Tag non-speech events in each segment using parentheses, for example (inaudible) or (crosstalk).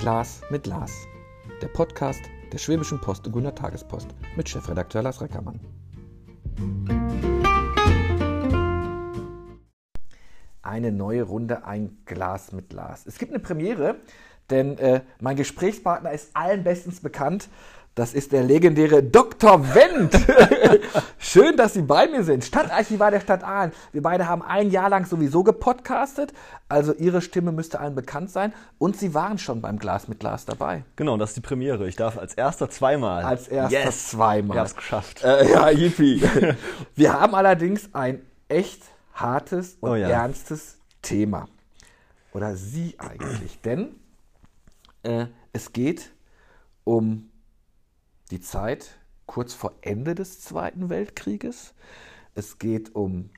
Glas mit Lars. Der Podcast der Schwäbischen Post und Gunner Tagespost mit Chefredakteur Lars Reckermann. Eine neue Runde, ein Glas mit Lars. Es gibt eine Premiere, denn äh, mein Gesprächspartner ist allen bestens bekannt. Das ist der legendäre Dr. Wendt. (laughs) Schön, dass Sie bei mir sind. Stadtarchivar der Stadt Aalen. Wir beide haben ein Jahr lang sowieso gepodcastet. Also Ihre Stimme müsste allen bekannt sein. Und Sie waren schon beim Glas mit Glas dabei. Genau, das ist die Premiere. Ich darf als erster zweimal. Als erster yes. zweimal. Wir haben es geschafft. Äh, ja, yippie. (laughs) Wir haben allerdings ein echt hartes und oh ja. ernstes Thema. Oder Sie eigentlich. Denn äh, es geht um die Zeit kurz vor Ende des Zweiten Weltkrieges. Es geht um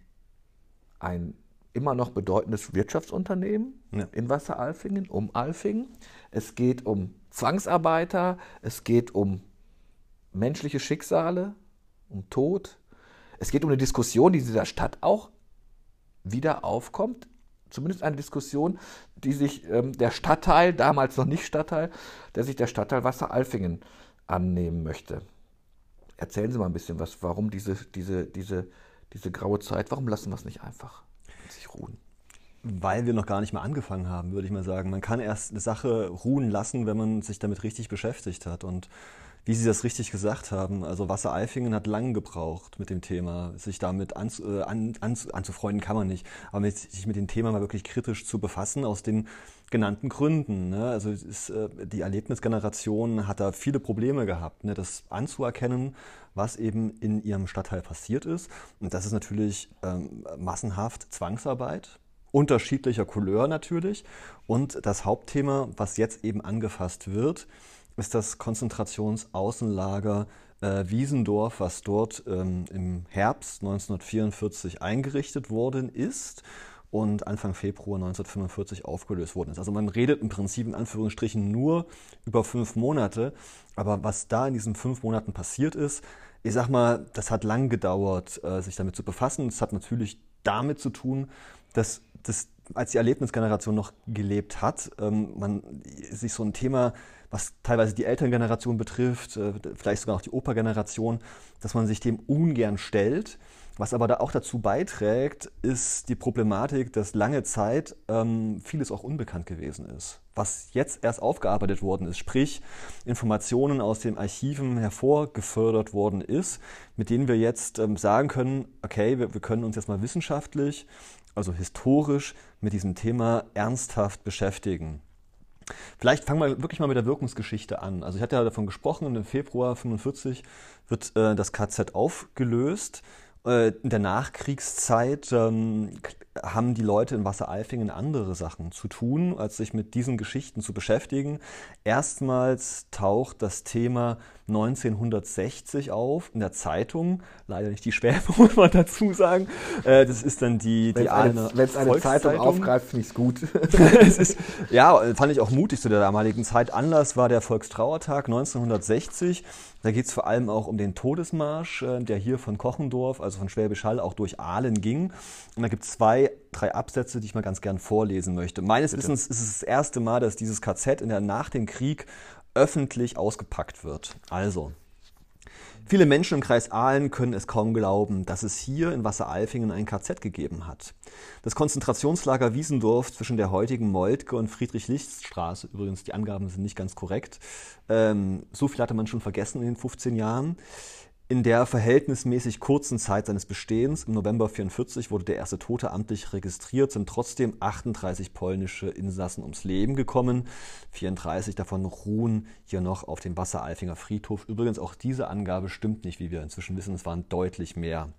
ein immer noch bedeutendes Wirtschaftsunternehmen ja. in Wasseralfingen, um Alfingen. Es geht um Zwangsarbeiter, es geht um menschliche Schicksale, um Tod. Es geht um eine Diskussion, die in dieser Stadt auch wieder aufkommt. Zumindest eine Diskussion, die sich ähm, der Stadtteil, damals noch nicht Stadtteil, der sich der Stadtteil Wasseralfingen annehmen möchte. Erzählen Sie mal ein bisschen was, warum diese, diese, diese, diese graue Zeit, warum lassen wir es nicht einfach sich ruhen? Weil wir noch gar nicht mal angefangen haben, würde ich mal sagen. Man kann erst eine Sache ruhen lassen, wenn man sich damit richtig beschäftigt hat. Und wie Sie das richtig gesagt haben, also Wasser Eifingen hat lange gebraucht mit dem Thema, sich damit an, äh, an, an, anzufreunden kann man nicht, aber sich mit dem Thema mal wirklich kritisch zu befassen, aus den genannten Gründen. Ne? Also ist, äh, die Erlebnisgeneration hat da viele Probleme gehabt, ne? das anzuerkennen, was eben in ihrem Stadtteil passiert ist. Und das ist natürlich ähm, massenhaft Zwangsarbeit, unterschiedlicher Couleur natürlich. Und das Hauptthema, was jetzt eben angefasst wird, ist das Konzentrationsaußenlager äh, Wiesendorf, was dort ähm, im Herbst 1944 eingerichtet worden ist und Anfang Februar 1945 aufgelöst worden ist. Also man redet im Prinzip in Anführungsstrichen nur über fünf Monate, aber was da in diesen fünf Monaten passiert ist, ich sag mal, das hat lang gedauert, äh, sich damit zu befassen. Es hat natürlich damit zu tun, dass das, als die Erlebnisgeneration noch gelebt hat, ähm, man sich so ein Thema, was teilweise die Elterngeneration betrifft, äh, vielleicht sogar auch die Opergeneration, dass man sich dem ungern stellt was aber da auch dazu beiträgt, ist die Problematik, dass lange Zeit ähm, vieles auch unbekannt gewesen ist. Was jetzt erst aufgearbeitet worden ist, sprich Informationen aus den Archiven hervorgefördert worden ist, mit denen wir jetzt ähm, sagen können, okay, wir, wir können uns jetzt mal wissenschaftlich, also historisch mit diesem Thema ernsthaft beschäftigen. Vielleicht fangen wir wirklich mal mit der Wirkungsgeschichte an. Also ich hatte ja davon gesprochen, im Februar 1945 wird äh, das KZ aufgelöst. Äh, in der Nachkriegszeit ähm, haben die Leute in Wasseralfingen andere Sachen zu tun, als sich mit diesen Geschichten zu beschäftigen. Erstmals taucht das Thema 1960 auf in der Zeitung, leider nicht die Schwäbe, (laughs) muss man dazu sagen. Äh, das ist dann die, die eine, Wenn es eine Zeitung aufgreift, finde ich (laughs) es gut. ist, ja, fand ich auch mutig zu der damaligen Zeit. Anlass war der Volkstrauertag 1960. Da geht es vor allem auch um den Todesmarsch, äh, der hier von Kochendorf, also von Schwäbisch Hall, auch durch Aalen ging. Und da gibt es zwei, drei Absätze, die ich mal ganz gern vorlesen möchte. Meines Bitte. Wissens ist es das erste Mal, dass dieses KZ in der, nach dem Krieg öffentlich ausgepackt wird. Also, Viele Menschen im Kreis Aalen können es kaum glauben, dass es hier in Wasseralfingen ein KZ gegeben hat. Das Konzentrationslager Wiesendorf zwischen der heutigen Moltke und Friedrich-Lichts-Straße, übrigens die Angaben sind nicht ganz korrekt, ähm, so viel hatte man schon vergessen in den 15 Jahren, in der verhältnismäßig kurzen Zeit seines Bestehens, im November 1944, wurde der erste Tote amtlich registriert, sind trotzdem 38 polnische Insassen ums Leben gekommen. 34 davon ruhen hier noch auf dem Wasseralfinger Friedhof. Übrigens, auch diese Angabe stimmt nicht, wie wir inzwischen wissen. Es waren deutlich mehr.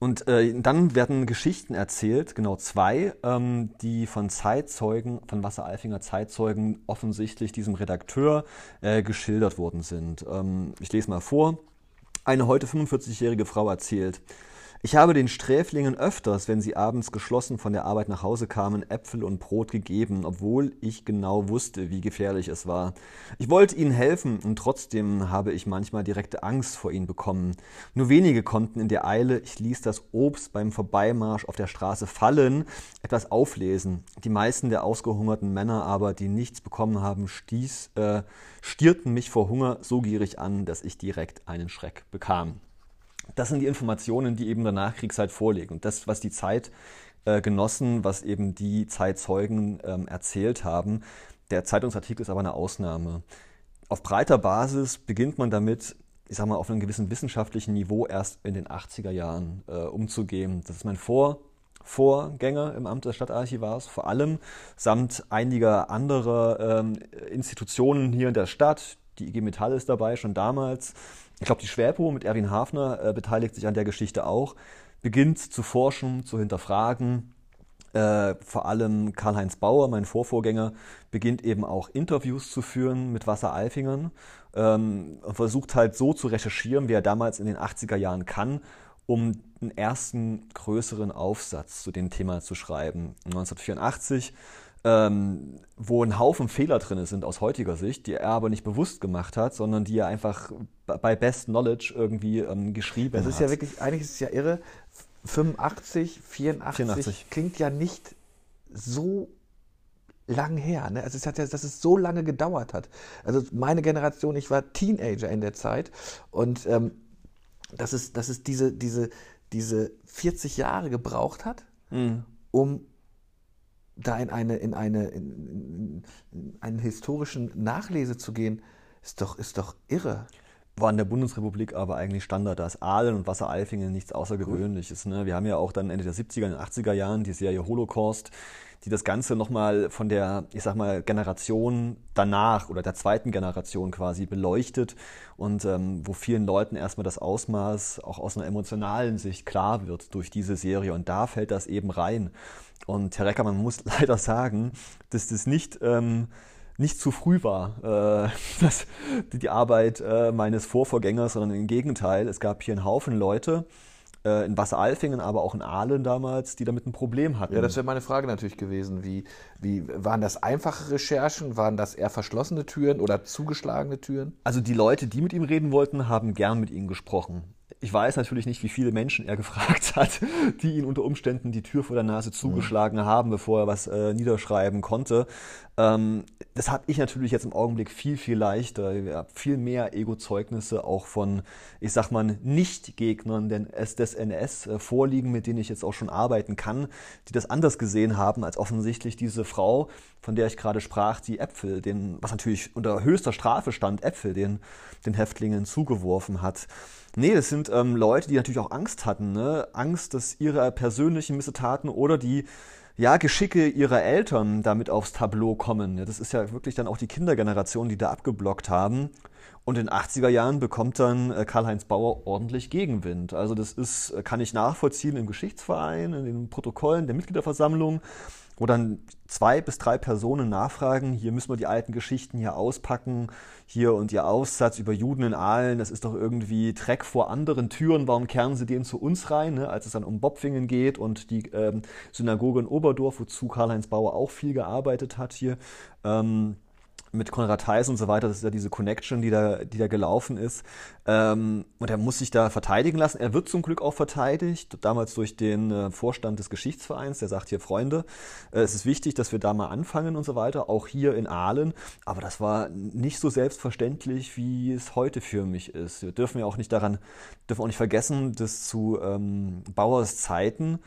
Und äh, dann werden Geschichten erzählt, genau zwei, ähm, die von Zeitzeugen, von Wasseralfinger Zeitzeugen offensichtlich diesem Redakteur äh, geschildert worden sind. Ähm, ich lese mal vor. Eine heute 45-jährige Frau erzählt, Ich habe den Sträflingen öfters, wenn sie abends geschlossen von der Arbeit nach Hause kamen, Äpfel und Brot gegeben, obwohl ich genau wusste, wie gefährlich es war. Ich wollte ihnen helfen und trotzdem habe ich manchmal direkte Angst vor ihnen bekommen. Nur wenige konnten in der Eile, ich ließ das Obst beim Vorbeimarsch auf der Straße fallen, etwas auflesen. Die meisten der ausgehungerten Männer aber, die nichts bekommen haben, stieß, äh, stierten mich vor Hunger so gierig an, dass ich direkt einen Schreck bekam. Das sind die Informationen, die eben der Nachkriegszeit vorliegen. Und das, was die Zeitgenossen, äh, was eben die Zeitzeugen ähm, erzählt haben. Der Zeitungsartikel ist aber eine Ausnahme. Auf breiter Basis beginnt man damit, ich sag mal, auf einem gewissen wissenschaftlichen Niveau erst in den 80er Jahren äh, umzugehen. Das ist mein Vor Vorgänger im Amt des Stadtarchivars, vor allem samt einiger anderer ähm, Institutionen hier in der Stadt. Die IG Metall ist dabei, schon damals. Ich glaube, die Schwerpo mit Erwin Hafner äh, beteiligt sich an der Geschichte auch, beginnt zu forschen, zu hinterfragen. Äh, vor allem Karl-Heinz Bauer, mein Vorvorgänger, beginnt eben auch Interviews zu führen mit Wasser-Eifingern ähm, und versucht halt so zu recherchieren, wie er damals in den 80er Jahren kann, um einen ersten größeren Aufsatz zu dem Thema zu schreiben. 1984 ähm, wo ein Haufen Fehler drin sind aus heutiger Sicht, die er aber nicht bewusst gemacht hat, sondern die er einfach bei Best Knowledge irgendwie ähm, geschrieben hat. Das ist ja wirklich, eigentlich ist es ja irre, 85, 84, 84. klingt ja nicht so lang her. Ne? Also es hat ja, dass es so lange gedauert hat. Also meine Generation, ich war Teenager in der Zeit und ähm, dass es, dass es diese, diese, diese 40 Jahre gebraucht hat, mhm. um da in eine, in eine, in, in einen historischen Nachlese zu gehen, ist doch, ist doch irre. War in der Bundesrepublik aber eigentlich Standard, da ist Aalen und Wassereifingen nichts Außergewöhnliches. Ne? Wir haben ja auch dann Ende der 70er und 80er Jahren die Serie Holocaust, die das Ganze nochmal von der, ich sag mal, Generation danach oder der zweiten Generation quasi beleuchtet und ähm, wo vielen Leuten erstmal das Ausmaß auch aus einer emotionalen Sicht klar wird durch diese Serie und da fällt das eben rein. Und Herr Recker, man muss (laughs) leider sagen, dass das nicht, ähm, nicht zu früh war, äh, (laughs) das, die Arbeit äh, meines Vorvorgängers, sondern im Gegenteil. Es gab hier einen Haufen Leute, äh, in Wasseralfingen, aber auch in Aalen damals, die damit ein Problem hatten. Ja, das wäre meine Frage natürlich gewesen. Wie, wie waren das einfache Recherchen? Waren das eher verschlossene Türen oder zugeschlagene Türen? Also die Leute, die mit ihm reden wollten, haben gern mit ihm gesprochen. Ich weiß natürlich nicht, wie viele Menschen er (laughs) gefragt hat, die ihn unter Umständen die Tür vor der Nase zugeschlagen mhm. haben, bevor er was äh, niederschreiben konnte. Ähm, das habe ich natürlich jetzt im Augenblick viel, viel leichter. Ich habe viel mehr Ego-Zeugnisse auch von, ich sag mal, Nicht-Gegnern des NS äh, vorliegen, mit denen ich jetzt auch schon arbeiten kann, die das anders gesehen haben als offensichtlich diese Frau, von der ich gerade sprach, die Äpfel, den, was natürlich unter höchster Strafe stand, Äpfel den, den Häftlingen zugeworfen hat. Nee, das sind ähm, Leute, die natürlich auch Angst hatten. Ne? Angst, dass ihre persönlichen Missetaten oder die ja, Geschicke ihrer Eltern damit aufs Tableau kommen. Ja, das ist ja wirklich dann auch die Kindergeneration, die da abgeblockt haben. Und in den 80er Jahren bekommt dann äh, Karl-Heinz Bauer ordentlich Gegenwind. Also das ist, äh, kann ich nachvollziehen im Geschichtsverein, in den Protokollen der Mitgliederversammlung wo dann zwei bis drei Personen nachfragen, hier müssen wir die alten Geschichten hier auspacken, hier und ihr Aussatz über Juden in Aalen, das ist doch irgendwie Dreck vor anderen Türen, warum kehren sie den zu uns rein, ne? als es dann um Bopfingen geht und die ähm, Synagoge in Oberdorf, wozu Karl-Heinz Bauer auch viel gearbeitet hat hier. Ähm, mit Konrad Heiß und so weiter, das ist ja diese Connection, die da, die da gelaufen ist. Ähm, und er muss sich da verteidigen lassen. Er wird zum Glück auch verteidigt, damals durch den äh, Vorstand des Geschichtsvereins, der sagt hier, Freunde, äh, es ist wichtig, dass wir da mal anfangen und so weiter, auch hier in Aalen. Aber das war nicht so selbstverständlich, wie es heute für mich ist. Wir dürfen ja auch nicht daran, dürfen auch nicht vergessen, dass zu ähm, Bauers Zeiten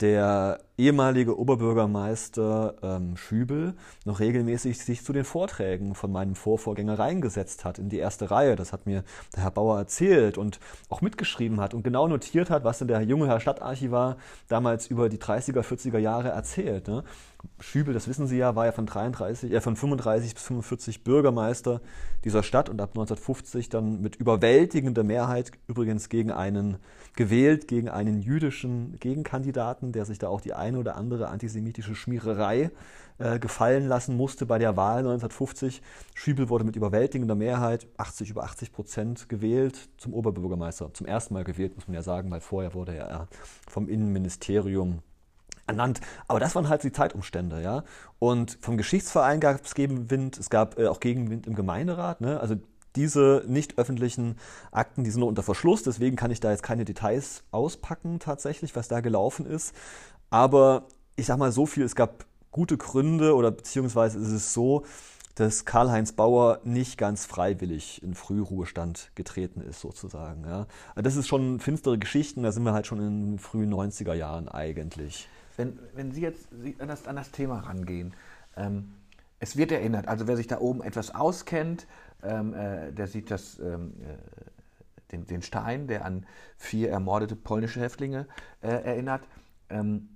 der ehemalige Oberbürgermeister ähm, Schübel noch regelmäßig sich zu den Vorträgen von meinem Vorvorgänger reingesetzt hat in die erste Reihe. Das hat mir der Herr Bauer erzählt und auch mitgeschrieben hat und genau notiert hat, was denn der junge Herr Stadtarchivar damals über die 30er, 40er Jahre erzählt. Ne? Schübel, das wissen Sie ja, war ja von 33, äh, von 35 bis 45 Bürgermeister dieser Stadt und ab 1950 dann mit überwältigender Mehrheit übrigens gegen einen gewählt, gegen einen jüdischen Gegenkandidaten, der sich da auch die eine oder andere antisemitische Schmiererei äh, gefallen lassen musste bei der Wahl 1950. Schübel wurde mit überwältigender Mehrheit, 80 über 80 Prozent, gewählt zum Oberbürgermeister. Zum ersten Mal gewählt, muss man ja sagen, weil vorher wurde er vom Innenministerium ernannt. Aber das waren halt die Zeitumstände, ja. Und vom Geschichtsverein gab es Gegenwind, es gab äh, auch Gegenwind im Gemeinderat, ne? Also diese nicht öffentlichen Akten, die sind nur unter Verschluss, deswegen kann ich da jetzt keine Details auspacken tatsächlich, was da gelaufen ist. Aber ich sag mal so viel, es gab gute Gründe oder beziehungsweise ist es so, dass Karl-Heinz Bauer nicht ganz freiwillig in Frühruhestand getreten ist, sozusagen. Ja. Das ist schon finstere Geschichten, da sind wir halt schon in den frühen 90er Jahren eigentlich. Wenn, wenn Sie jetzt an das, an das Thema rangehen, ähm, es wird erinnert, also wer sich da oben etwas auskennt, ähm, äh, der sieht das, ähm, äh, den, den, Stein, der an vier ermordete polnische Häftlinge äh, erinnert. Ähm,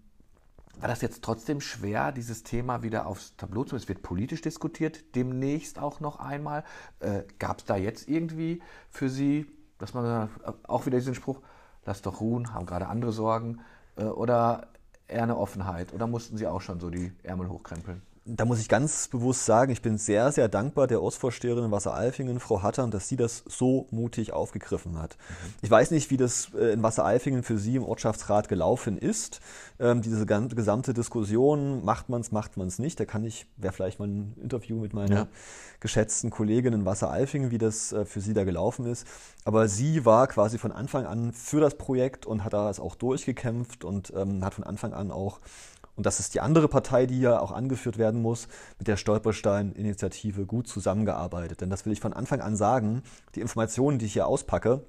war das jetzt trotzdem schwer, dieses Thema wieder aufs Tableau zu? Es wird politisch diskutiert, demnächst auch noch einmal. Äh, Gab es da jetzt irgendwie für Sie, dass man äh, auch wieder diesen Spruch, lass doch ruhen, haben gerade andere Sorgen, äh, oder eher eine Offenheit? Oder mussten Sie auch schon so die Ärmel hochkrempeln? Da muss ich ganz bewusst sagen, ich bin sehr, sehr dankbar der Ortsvorsteherin in Wasseralfingen, Frau Hattern, dass sie das so mutig aufgegriffen hat. Mhm. Ich weiß nicht, wie das äh, in Wasseralfingen für Sie im Ortschaftsrat gelaufen ist. Ähm, diese gesamte Diskussion, macht man es, macht man es nicht. Da kann ich, wäre vielleicht mal ein Interview mit meiner ja. geschätzten Kollegin in Wasseralfingen, wie das äh, für sie da gelaufen ist. Aber sie war quasi von Anfang an für das Projekt und hat das auch durchgekämpft und ähm, hat von Anfang an auch und das ist die andere Partei, die ja auch angeführt werden muss, mit der Stolperstein-Initiative gut zusammengearbeitet. Denn das will ich von Anfang an sagen, die Informationen, die ich hier auspacke,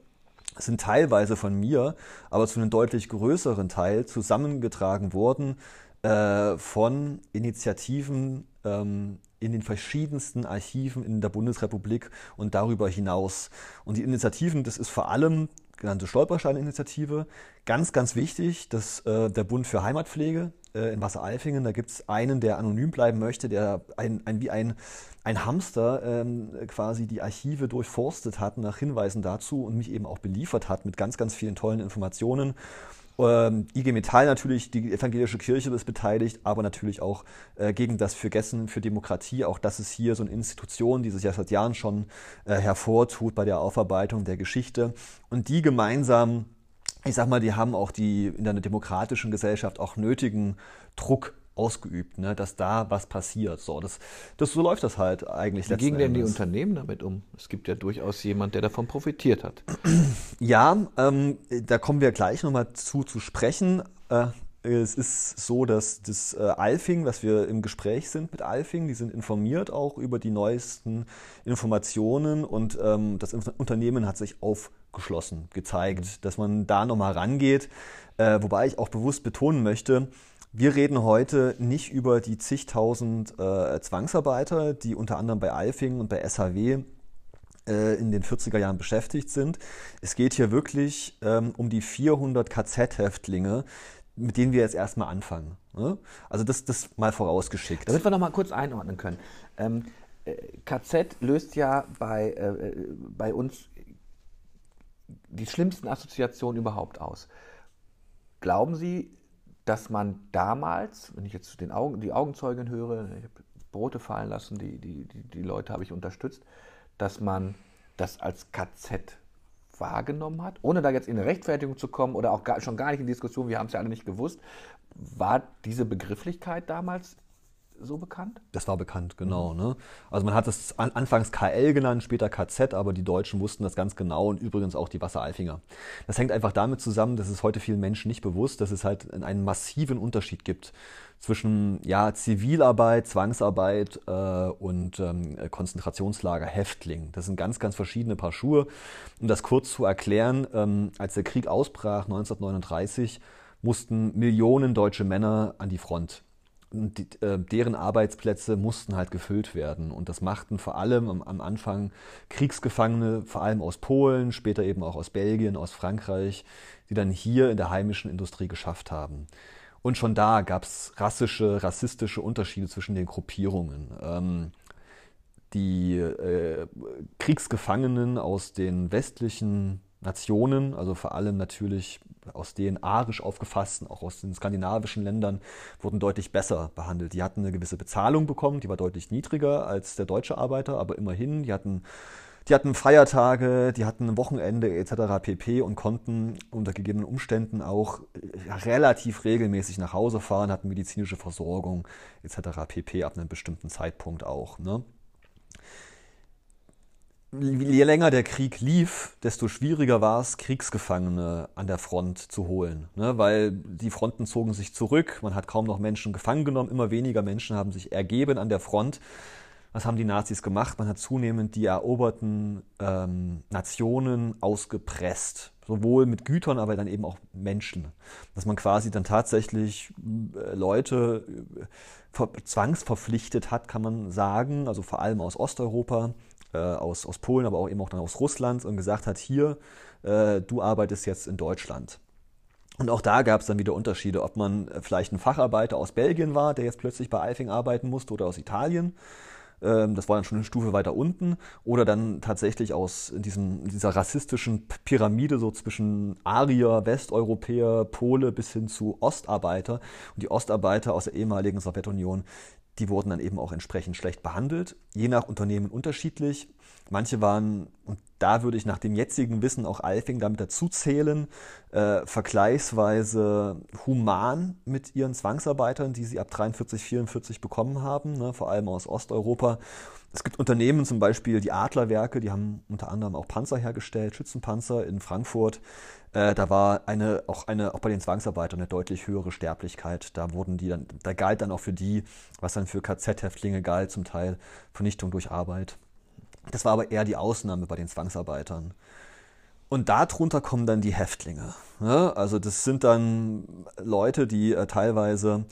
sind teilweise von mir, aber zu einem deutlich größeren Teil zusammengetragen worden äh, von Initiativen ähm, in den verschiedensten Archiven in der Bundesrepublik und darüber hinaus. Und die Initiativen, das ist vor allem genannte Stolperstein-Initiative. Ganz, ganz wichtig, dass äh, der Bund für Heimatpflege, äh, in Wassereifingen. Da gibt es einen, der anonym bleiben möchte, der ein, ein, wie ein, ein Hamster ähm, quasi die Archive durchforstet hat nach Hinweisen dazu und mich eben auch beliefert hat mit ganz, ganz vielen tollen Informationen. Ähm, IG Metall natürlich, die evangelische Kirche ist beteiligt, aber natürlich auch äh, gegen das für Gessen, für Demokratie. Auch das ist hier so eine Institution, die sich ja seit Jahren schon äh, hervortut bei der Aufarbeitung der Geschichte. Und die gemeinsam ich sag mal, die haben auch die in einer demokratischen Gesellschaft auch nötigen Druck ausgeübt, ne, dass da was passiert. So, das, das, so läuft das halt eigentlich. Wie gingen denn die Unternehmen damit um? Es gibt ja durchaus jemand, der davon profitiert hat. Ja, ähm, da kommen wir gleich nochmal zu, zu sprechen. Äh, es ist so, dass das äh, Alfing, dass wir im Gespräch sind mit Alfing, die sind informiert auch über die neuesten Informationen und ähm, das Unternehmen hat sich aufgeschlossen, gezeigt, dass man da nochmal rangeht. Äh, wobei ich auch bewusst betonen möchte, wir reden heute nicht über die zigtausend äh, Zwangsarbeiter, die unter anderem bei Alfing und bei SHW äh, in den 40er Jahren beschäftigt sind. Es geht hier wirklich ähm, um die 400 KZ-Häftlinge, mit denen wir jetzt erstmal anfangen. Ne? Also das, das mal vorausgeschickt. Damit wir nochmal kurz einordnen können. Ähm, äh, KZ löst ja bei, äh, äh, bei uns die schlimmsten Assoziationen überhaupt aus. Glauben Sie, dass man damals, wenn ich jetzt den Augen, die Augenzeugen höre, ich habe Brote fallen lassen, die, die, die, die Leute habe ich unterstützt, dass man das als KZ wahrgenommen hat, ohne da jetzt in eine Rechtfertigung zu kommen oder auch gar, schon gar nicht in Diskussion, wir haben es ja alle nicht gewusst, war diese Begrifflichkeit damals so bekannt? Das war bekannt, genau. Mhm. Ne? Also man hat es an, anfangs KL genannt, später KZ, aber die Deutschen wussten das ganz genau und übrigens auch die Wasseralfinger. Das hängt einfach damit zusammen, dass es heute vielen Menschen nicht bewusst, dass es halt einen massiven Unterschied gibt zwischen ja, Zivilarbeit, Zwangsarbeit äh, und ähm, Konzentrationslager, Häftling. Das sind ganz, ganz verschiedene Paar Schuhe. Um das kurz zu erklären, ähm, als der Krieg ausbrach 1939, mussten Millionen deutsche Männer an die Front. Die, äh, deren Arbeitsplätze mussten halt gefüllt werden. Und das machten vor allem am, am, Anfang Kriegsgefangene, vor allem aus Polen, später eben auch aus Belgien, aus Frankreich, die dann hier in der heimischen Industrie geschafft haben. Und schon da gab es rassische, rassistische Unterschiede zwischen den Gruppierungen. Ähm, die äh, Kriegsgefangenen aus den westlichen Nationen, also vor allem natürlich aus den arisch aufgefassten, auch aus den skandinavischen Ländern, wurden deutlich besser behandelt. Die hatten eine gewisse Bezahlung bekommen, die war deutlich niedriger als der deutsche Arbeiter, aber immerhin, die hatten, die hatten Feiertage, die hatten ein Wochenende etc. pp. und konnten unter gegebenen Umständen auch relativ regelmäßig nach Hause fahren, hatten medizinische Versorgung etc. pp. ab einem bestimmten Zeitpunkt auch. Ne? Je länger der Krieg lief, desto schwieriger war es, Kriegsgefangene an der Front zu holen. Ne? Weil die Fronten zogen sich zurück, man hat kaum noch Menschen gefangen genommen, immer weniger Menschen haben sich ergeben an der Front. Was haben die Nazis gemacht? Man hat zunehmend die eroberten ähm, Nationen ausgepresst. Sowohl mit Gütern, aber dann eben auch Menschen. Dass man quasi dann tatsächlich äh, Leute äh, zwangsverpflichtet hat, kann man sagen, also vor allem aus Osteuropa, äh, aus, aus Polen, aber auch eben auch dann aus Russland und gesagt hat, hier, äh, du arbeitest jetzt in Deutschland. Und auch da gab es dann wieder Unterschiede, ob man äh, vielleicht ein Facharbeiter aus Belgien war, der jetzt plötzlich bei Eifing arbeiten musste oder aus Italien. Ähm, das war dann schon eine Stufe weiter unten. Oder dann tatsächlich aus diesem, dieser rassistischen Pyramide so zwischen Arier, Westeuropäer, Pole bis hin zu Ostarbeiter. Und die Ostarbeiter aus der ehemaligen Sowjetunion, die wurden dann eben auch entsprechend schlecht behandelt, je nach Unternehmen unterschiedlich. Manche waren, und da würde ich nach dem jetzigen Wissen auch Alfing damit dazu zählen, äh, vergleichsweise human mit ihren Zwangsarbeitern, die sie ab 43, 44 bekommen haben, ne, vor allem aus Osteuropa. Es gibt Unternehmen, zum Beispiel die Adlerwerke, die haben unter anderem auch Panzer hergestellt, Schützenpanzer in Frankfurt. Äh, da war eine, auch eine, auch bei den Zwangsarbeitern eine deutlich höhere Sterblichkeit. Da wurden die dann, da galt dann auch für die, was dann für KZ-Häftlinge galt, zum Teil Vernichtung durch Arbeit. Das war aber eher die Ausnahme bei den Zwangsarbeitern. Und darunter kommen dann die Häftlinge. Ne? Also das sind dann Leute, die äh, teilweise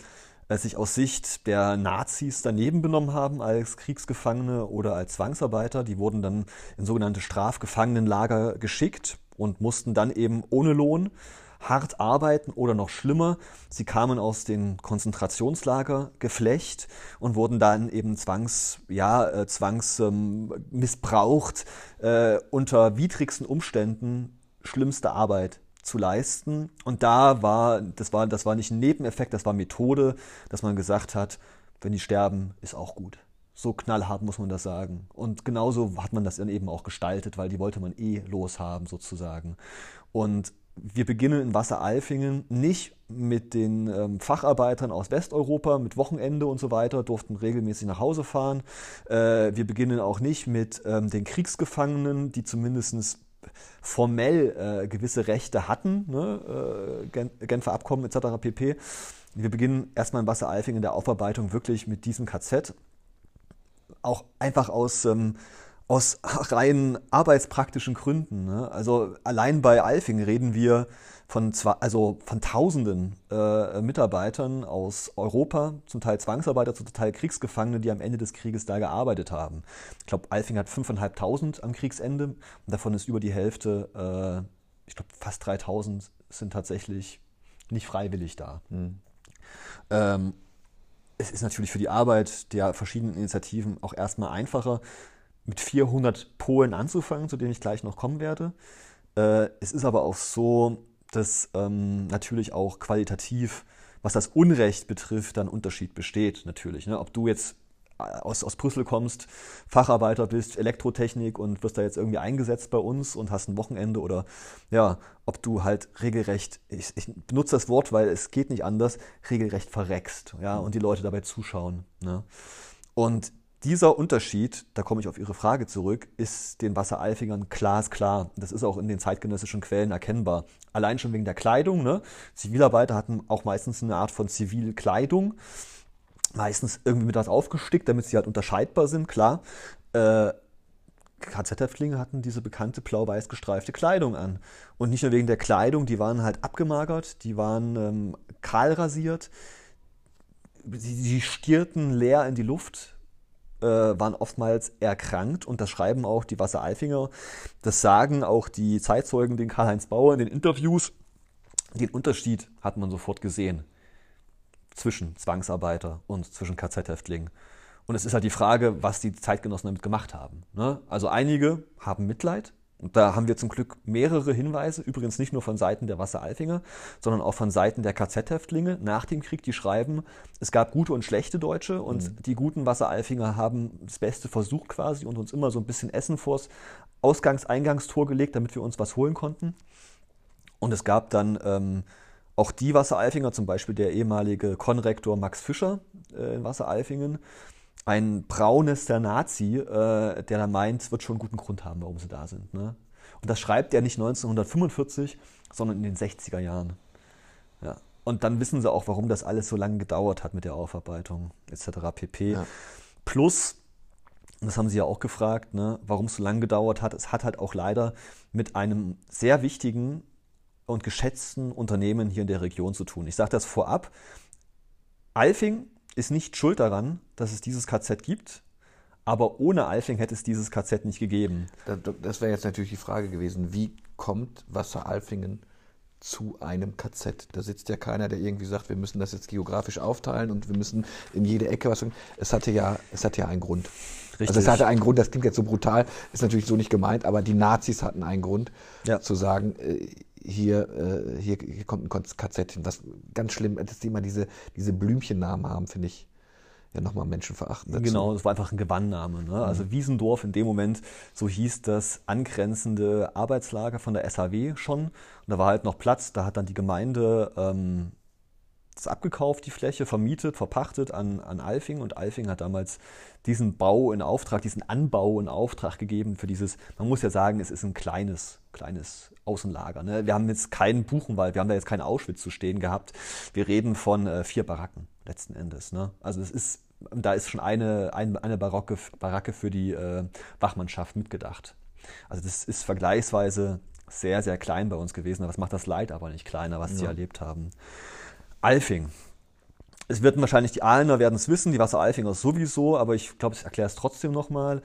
äh, sich aus Sicht der Nazis daneben benommen haben als Kriegsgefangene oder als Zwangsarbeiter. Die wurden dann in sogenannte Strafgefangenenlager geschickt und mussten dann eben ohne Lohn hart arbeiten oder noch schlimmer, sie kamen aus den Konzentrationslager geflecht und wurden dann eben zwangs, ja, äh, zwangs ähm, missbraucht, äh, unter widrigsten Umständen schlimmste Arbeit zu leisten. Und da war, das war, das war nicht ein Nebeneffekt, das war Methode, dass man gesagt hat, wenn die sterben, ist auch gut. So knallhart muss man das sagen. Und genauso hat man das dann eben auch gestaltet, weil die wollte man eh loshaben sozusagen. Und wir beginnen in Wasseralfingen nicht mit den ähm, Facharbeitern aus Westeuropa mit Wochenende und so weiter, durften regelmäßig nach Hause fahren. Äh, wir beginnen auch nicht mit ähm, den Kriegsgefangenen, die zumindest formell äh, gewisse Rechte hatten, ne? äh, Genfer Abkommen etc. pp. Wir beginnen erstmal in Wasseralfingen in der Aufarbeitung wirklich mit diesem KZ auch einfach aus, ähm, aus rein arbeitspraktischen Gründen. Ne? Also allein bei Alfing reden wir von, zwei, also von Tausenden äh, Mitarbeitern aus Europa, zum Teil Zwangsarbeiter, zum Teil Kriegsgefangene, die am Ende des Krieges da gearbeitet haben. Ich glaube, Alfing hat 5.500 am Kriegsende und davon ist über die Hälfte, äh, ich glaube fast 3.000 sind tatsächlich nicht freiwillig da. Mhm. Ähm, es ist natürlich für die Arbeit der verschiedenen Initiativen auch erstmal einfacher, mit 400 Polen anzufangen, zu denen ich gleich noch kommen werde. Äh, es ist aber auch so, dass ähm, natürlich auch qualitativ, was das Unrecht betrifft, dann Unterschied besteht natürlich. Ne? Ob du jetzt aus, aus Brüssel kommst, Facharbeiter bist, Elektrotechnik und wirst da jetzt irgendwie eingesetzt bei uns und hast ein Wochenende oder ja, ob du halt regelrecht, ich, ich benutze das Wort, weil es geht nicht anders, regelrecht verreckst, ja, und die Leute dabei zuschauen. Ne? Und dieser Unterschied, da komme ich auf Ihre Frage zurück, ist den Wasseralfingern glasklar. Das ist auch in den zeitgenössischen Quellen erkennbar. Allein schon wegen der Kleidung. Ne? Zivilarbeiter hatten auch meistens eine Art von Zivilkleidung meistens irgendwie mit was aufgestickt, damit sie halt unterscheidbar sind, klar. Äh, KZ-Häftlinge hatten diese bekannte blau-weiß gestreifte Kleidung an. Und nicht nur wegen der Kleidung, die waren halt abgemagert, die waren ähm, kahl rasiert, sie, sie stierten leer in die Luft, äh, waren oftmals erkrankt und das schreiben auch die Wasseralfinger, das sagen auch die Zeitzeugen, den Karl-Heinz Bauer in den Interviews. Den Unterschied hat man sofort gesehen zwischen Zwangsarbeiter und zwischen KZ-Häftlingen. Und es ist halt die Frage, was die Zeitgenossen damit gemacht haben. Ne? Also einige haben Mitleid Und da haben wir zum Glück mehrere Hinweise, übrigens nicht nur von Seiten der Wasseralfinger, sondern auch von Seiten der KZ-Häftlinge nach dem Krieg, die schreiben, es gab gute und schlechte Deutsche und mhm. die guten Wasseralfinger haben das Beste versucht quasi und uns immer so ein bisschen Essen vors Ausgangs-Eingangstor gelegt, damit wir uns was holen konnten. Und es gab dann ähm, auch die Wasseralfinger, zum Beispiel der ehemalige Konrektor Max Fischer äh, in Wasseralfingen, ein braunes der Nazi, äh, der da meint, es wird schon einen guten Grund haben, warum sie da sind. Ne? Und das schreibt er nicht 1945, sondern in den 60er Jahren. Ja. Und dann wissen sie auch, warum das alles so lange gedauert hat mit der Aufarbeitung etc. pp. Ja. Plus, das haben Sie ja auch gefragt, ne, warum es so lange gedauert hat. Es hat halt auch leider mit einem sehr wichtigen und geschätzten Unternehmen hier in der Region zu tun. Ich sage das vorab. Alfing ist nicht schuld daran, dass es dieses KZ gibt, aber ohne Alfing hätte es dieses KZ nicht gegeben. Das wäre jetzt natürlich die Frage gewesen, wie kommt Wasser Alfingen zu einem KZ? Da sitzt ja keiner, der irgendwie sagt, wir müssen das jetzt geografisch aufteilen und wir müssen in jede Ecke was. Es hatte ja, es hatte ja einen Grund. Richtig. Also es hatte einen Grund, das klingt jetzt so brutal, ist natürlich so nicht gemeint, aber die Nazis hatten einen Grund ja. zu sagen, äh, hier, äh, hier, hier, kommt ein KZ hin. Was ganz schlimm, dass die immer diese, diese Blümchennamen haben, finde ich ja nochmal menschenverachtend. Dazu. Genau, das war einfach ein Gewanname. Ne? Also mhm. Wiesendorf in dem Moment, so hieß das angrenzende Arbeitslager von der SAW schon. Und da war halt noch Platz, da hat dann die Gemeinde ähm, das abgekauft, die Fläche, vermietet, verpachtet an, an Alfing und Alfing hat damals diesen Bau in Auftrag, diesen Anbau in Auftrag gegeben für dieses, man muss ja sagen, es ist ein kleines, kleines Außenlager. Ne? Wir haben jetzt keinen Buchenwald, wir haben da jetzt keinen Auschwitz zu stehen gehabt. Wir reden von äh, vier Baracken letzten Endes. Ne? Also es ist, da ist schon eine, eine, eine Barocke, Baracke für die äh, Wachmannschaft mitgedacht. Also das ist vergleichsweise sehr, sehr klein bei uns gewesen. Das macht das Leid aber nicht kleiner, was ja. sie erlebt haben. Alfing. Es wird wahrscheinlich die Ahlener werden es wissen, die Wasser Alfinger sowieso, aber ich glaube, ich erkläre es trotzdem nochmal.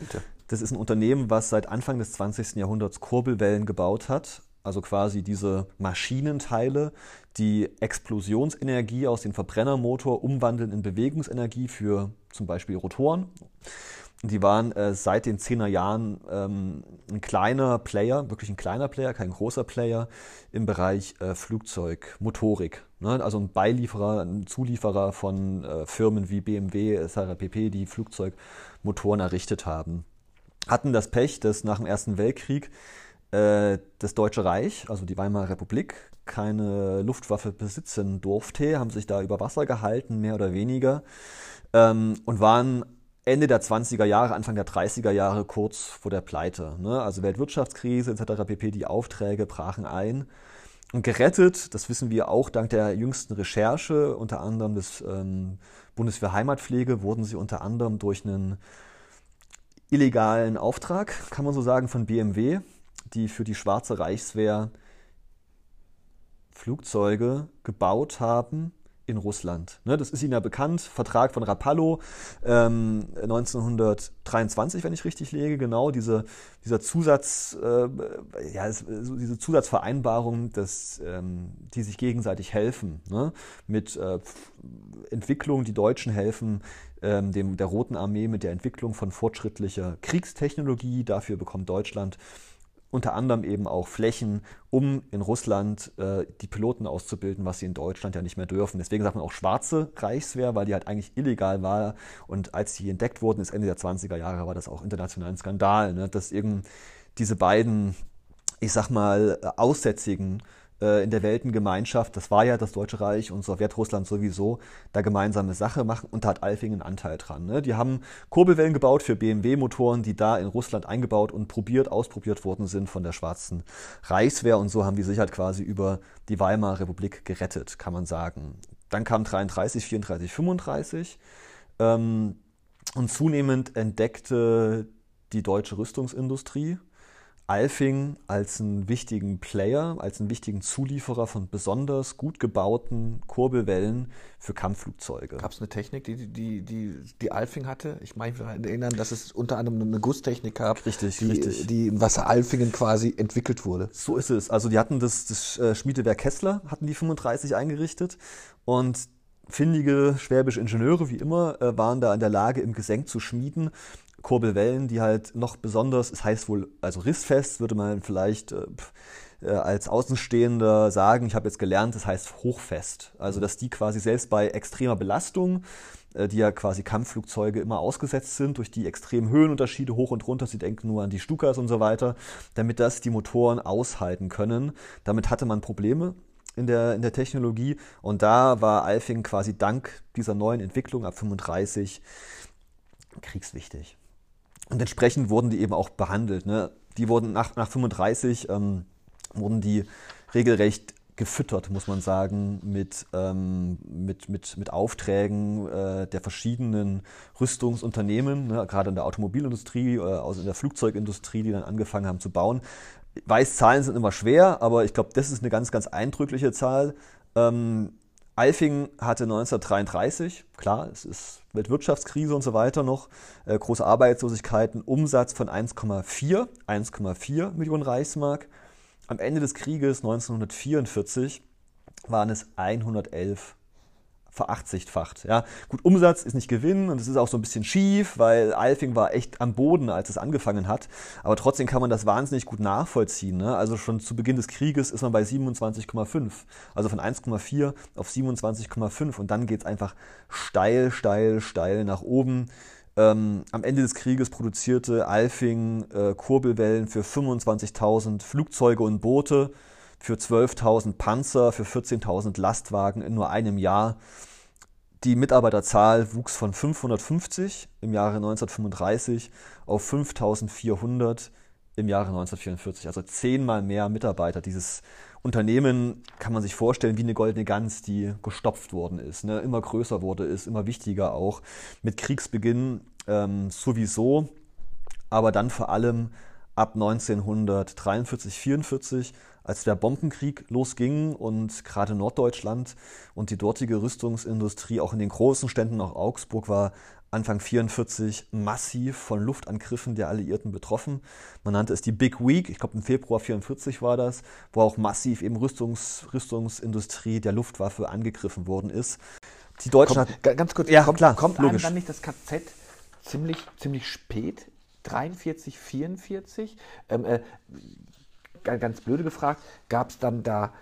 Das ist ein Unternehmen, was seit Anfang des 20. Jahrhunderts Kurbelwellen gebaut hat. Also quasi diese Maschinenteile, die Explosionsenergie aus dem Verbrennermotor umwandeln in Bewegungsenergie für zum Beispiel Rotoren. Die waren äh, seit den 10er Jahren ähm, ein kleiner Player, wirklich ein kleiner Player, kein großer Player im Bereich äh, Flugzeugmotorik. Ne? Also ein Beilieferer, ein Zulieferer von äh, Firmen wie BMW, etc. pp., die Flugzeugmotoren errichtet haben. Hatten das Pech, dass nach dem Ersten Weltkrieg äh, das Deutsche Reich, also die Weimarer Republik, keine Luftwaffe besitzen durfte, haben sich da über Wasser gehalten, mehr oder weniger, ähm, und waren Ende der 20er Jahre, Anfang der 30er Jahre kurz vor der Pleite. Ne? Also Weltwirtschaftskrise etc. pp. Die Aufträge brachen ein. Und gerettet, das wissen wir auch dank der jüngsten Recherche, unter anderem des ähm, Bundeswehr Heimatpflege, wurden sie unter anderem durch einen illegalen Auftrag, kann man so sagen, von BMW, die für die Schwarze Reichswehr Flugzeuge gebaut haben, in Russland. Ne, das ist Ihnen ja bekannt, Vertrag von Rapallo ähm, 1923, wenn ich richtig lege, genau, diese, dieser Zusatz, äh, ja, diese Zusatzvereinbarung, dass, ähm, die sich gegenseitig helfen, ne, mit äh, Entwicklung, die Deutschen helfen ähm, dem, der Roten Armee mit der Entwicklung von fortschrittlicher Kriegstechnologie, dafür bekommt Deutschland unter anderem eben auch Flächen, um in Russland äh, die Piloten auszubilden, was sie in Deutschland ja nicht mehr dürfen. Deswegen sagt man auch schwarze Reichswehr, weil die halt eigentlich illegal war. Und als sie entdeckt wurden, ist Ende der 20er Jahre, war das auch international ein Skandal, ne? dass eben diese beiden, ich sag mal, Aussätzigen äh, in der Weltengemeinschaft, das war ja das Deutsche Reich und Sowjetrussland sowieso, da gemeinsame Sache machen und da hat Alfing einen Anteil dran. Ne? Die haben Kurbelwellen gebaut für BMW-Motoren, die da in Russland eingebaut und probiert, ausprobiert worden sind von der Schwarzen Reichswehr und so haben die sich halt quasi über die Weimarer Republik gerettet, kann man sagen. Dann kam 33, 34, 35 ähm, und zunehmend entdeckte die deutsche Rüstungsindustrie, Alfing als einen wichtigen Player, als einen wichtigen Zulieferer von besonders gut gebauten Kurbelwellen für Kampfflugzeuge. Gab es eine Technik, die, die, die, die Alfing hatte? Ich meine, ich erinnern, dass es unter anderem eine Gusstechnik gab, richtig, die, richtig. die im Wasser Alfingen quasi entwickelt wurde. So ist es. Also die hatten das, das äh, Schmiedewerk Kessler, hatten die 35 eingerichtet und findige schwäbische Ingenieure, wie immer, äh, waren da in der Lage, im Gesenk zu schmieden Kurbelwellen, die halt noch besonders, es heißt wohl, also rissfest, würde man vielleicht äh, äh, als Außenstehender sagen, ich habe jetzt gelernt, das heißt hochfest. Also dass die quasi selbst bei extremer Belastung, äh, die ja quasi Kampfflugzeuge immer ausgesetzt sind durch die extremen Höhenunterschiede hoch und runter, Sie denken nur an die Stukas und so weiter, damit das die Motoren aushalten können. Damit hatte man Probleme in der, in der Technologie und da war Alfing quasi dank dieser neuen Entwicklung ab 35 kriegswichtig. Und entsprechend wurden die eben auch behandelt. Ne? Die wurden nach, nach 35 ähm, wurden die regelrecht gefüttert, muss man sagen, mit, ähm, mit, mit, mit Aufträgen äh, der verschiedenen Rüstungsunternehmen, ne, gerade in der Automobilindustrie, äh, also in der Flugzeugindustrie, die dann angefangen haben zu bauen. Ich weiß, Zahlen sind immer schwer, aber ich glaube, das ist eine ganz, ganz eindrückliche Zahl. Ähm, Alfing hatte 1933, klar, es ist Weltwirtschaftskrise und so weiter noch, äh, große Arbeitslosigkeiten, Umsatz von 1,4, 1,4 Millionen Reichsmark. Am Ende des Krieges 1944 waren es 111 verachtzigfacht. Ja, gut, Umsatz ist nicht Gewinn und es ist auch so ein bisschen schief, weil Alfing war echt am Boden, als es angefangen hat. Aber trotzdem kann man das wahnsinnig gut nachvollziehen. Ne? Also schon zu Beginn des Krieges ist man bei 27,5. Also von 1,4 auf 27,5 und dann geht es einfach steil, steil, steil nach oben. Ähm, am Ende des Krieges produzierte Alfing äh, Kurbelwellen für 25.000 Flugzeuge und Boote, für 12.000 Panzer, für 14.000 Lastwagen in nur einem Jahr. Die Mitarbeiterzahl wuchs von 550 im Jahre 1935 auf 5.400 im Jahre 1944. Also zehnmal mehr Mitarbeiter. Dieses Unternehmen kann man sich vorstellen wie eine goldene Gans, die gestopft worden ist. Ne? Immer größer wurde es, immer wichtiger auch. Mit Kriegsbeginn ähm, sowieso, aber dann vor allem ab 1943, 44, als der Bombenkrieg losging und gerade Norddeutschland und die dortige Rüstungsindustrie auch in den großen Ständen, auch Augsburg, war Anfang 44 massiv von Luftangriffen der Alliierten betroffen. Man nannte es die Big Week, ich glaube im Februar 44 war das, wo auch massiv eben Rüstungs, Rüstungsindustrie der Luftwaffe angegriffen worden ist. Die Deutschen kommt, hat, ganz kurz, ja, kommt, klar, kommt einem dann nicht das KZ ziemlich, ziemlich spät? 43, 44? Ähm, äh, ganz blöde gefragt, gab es dann da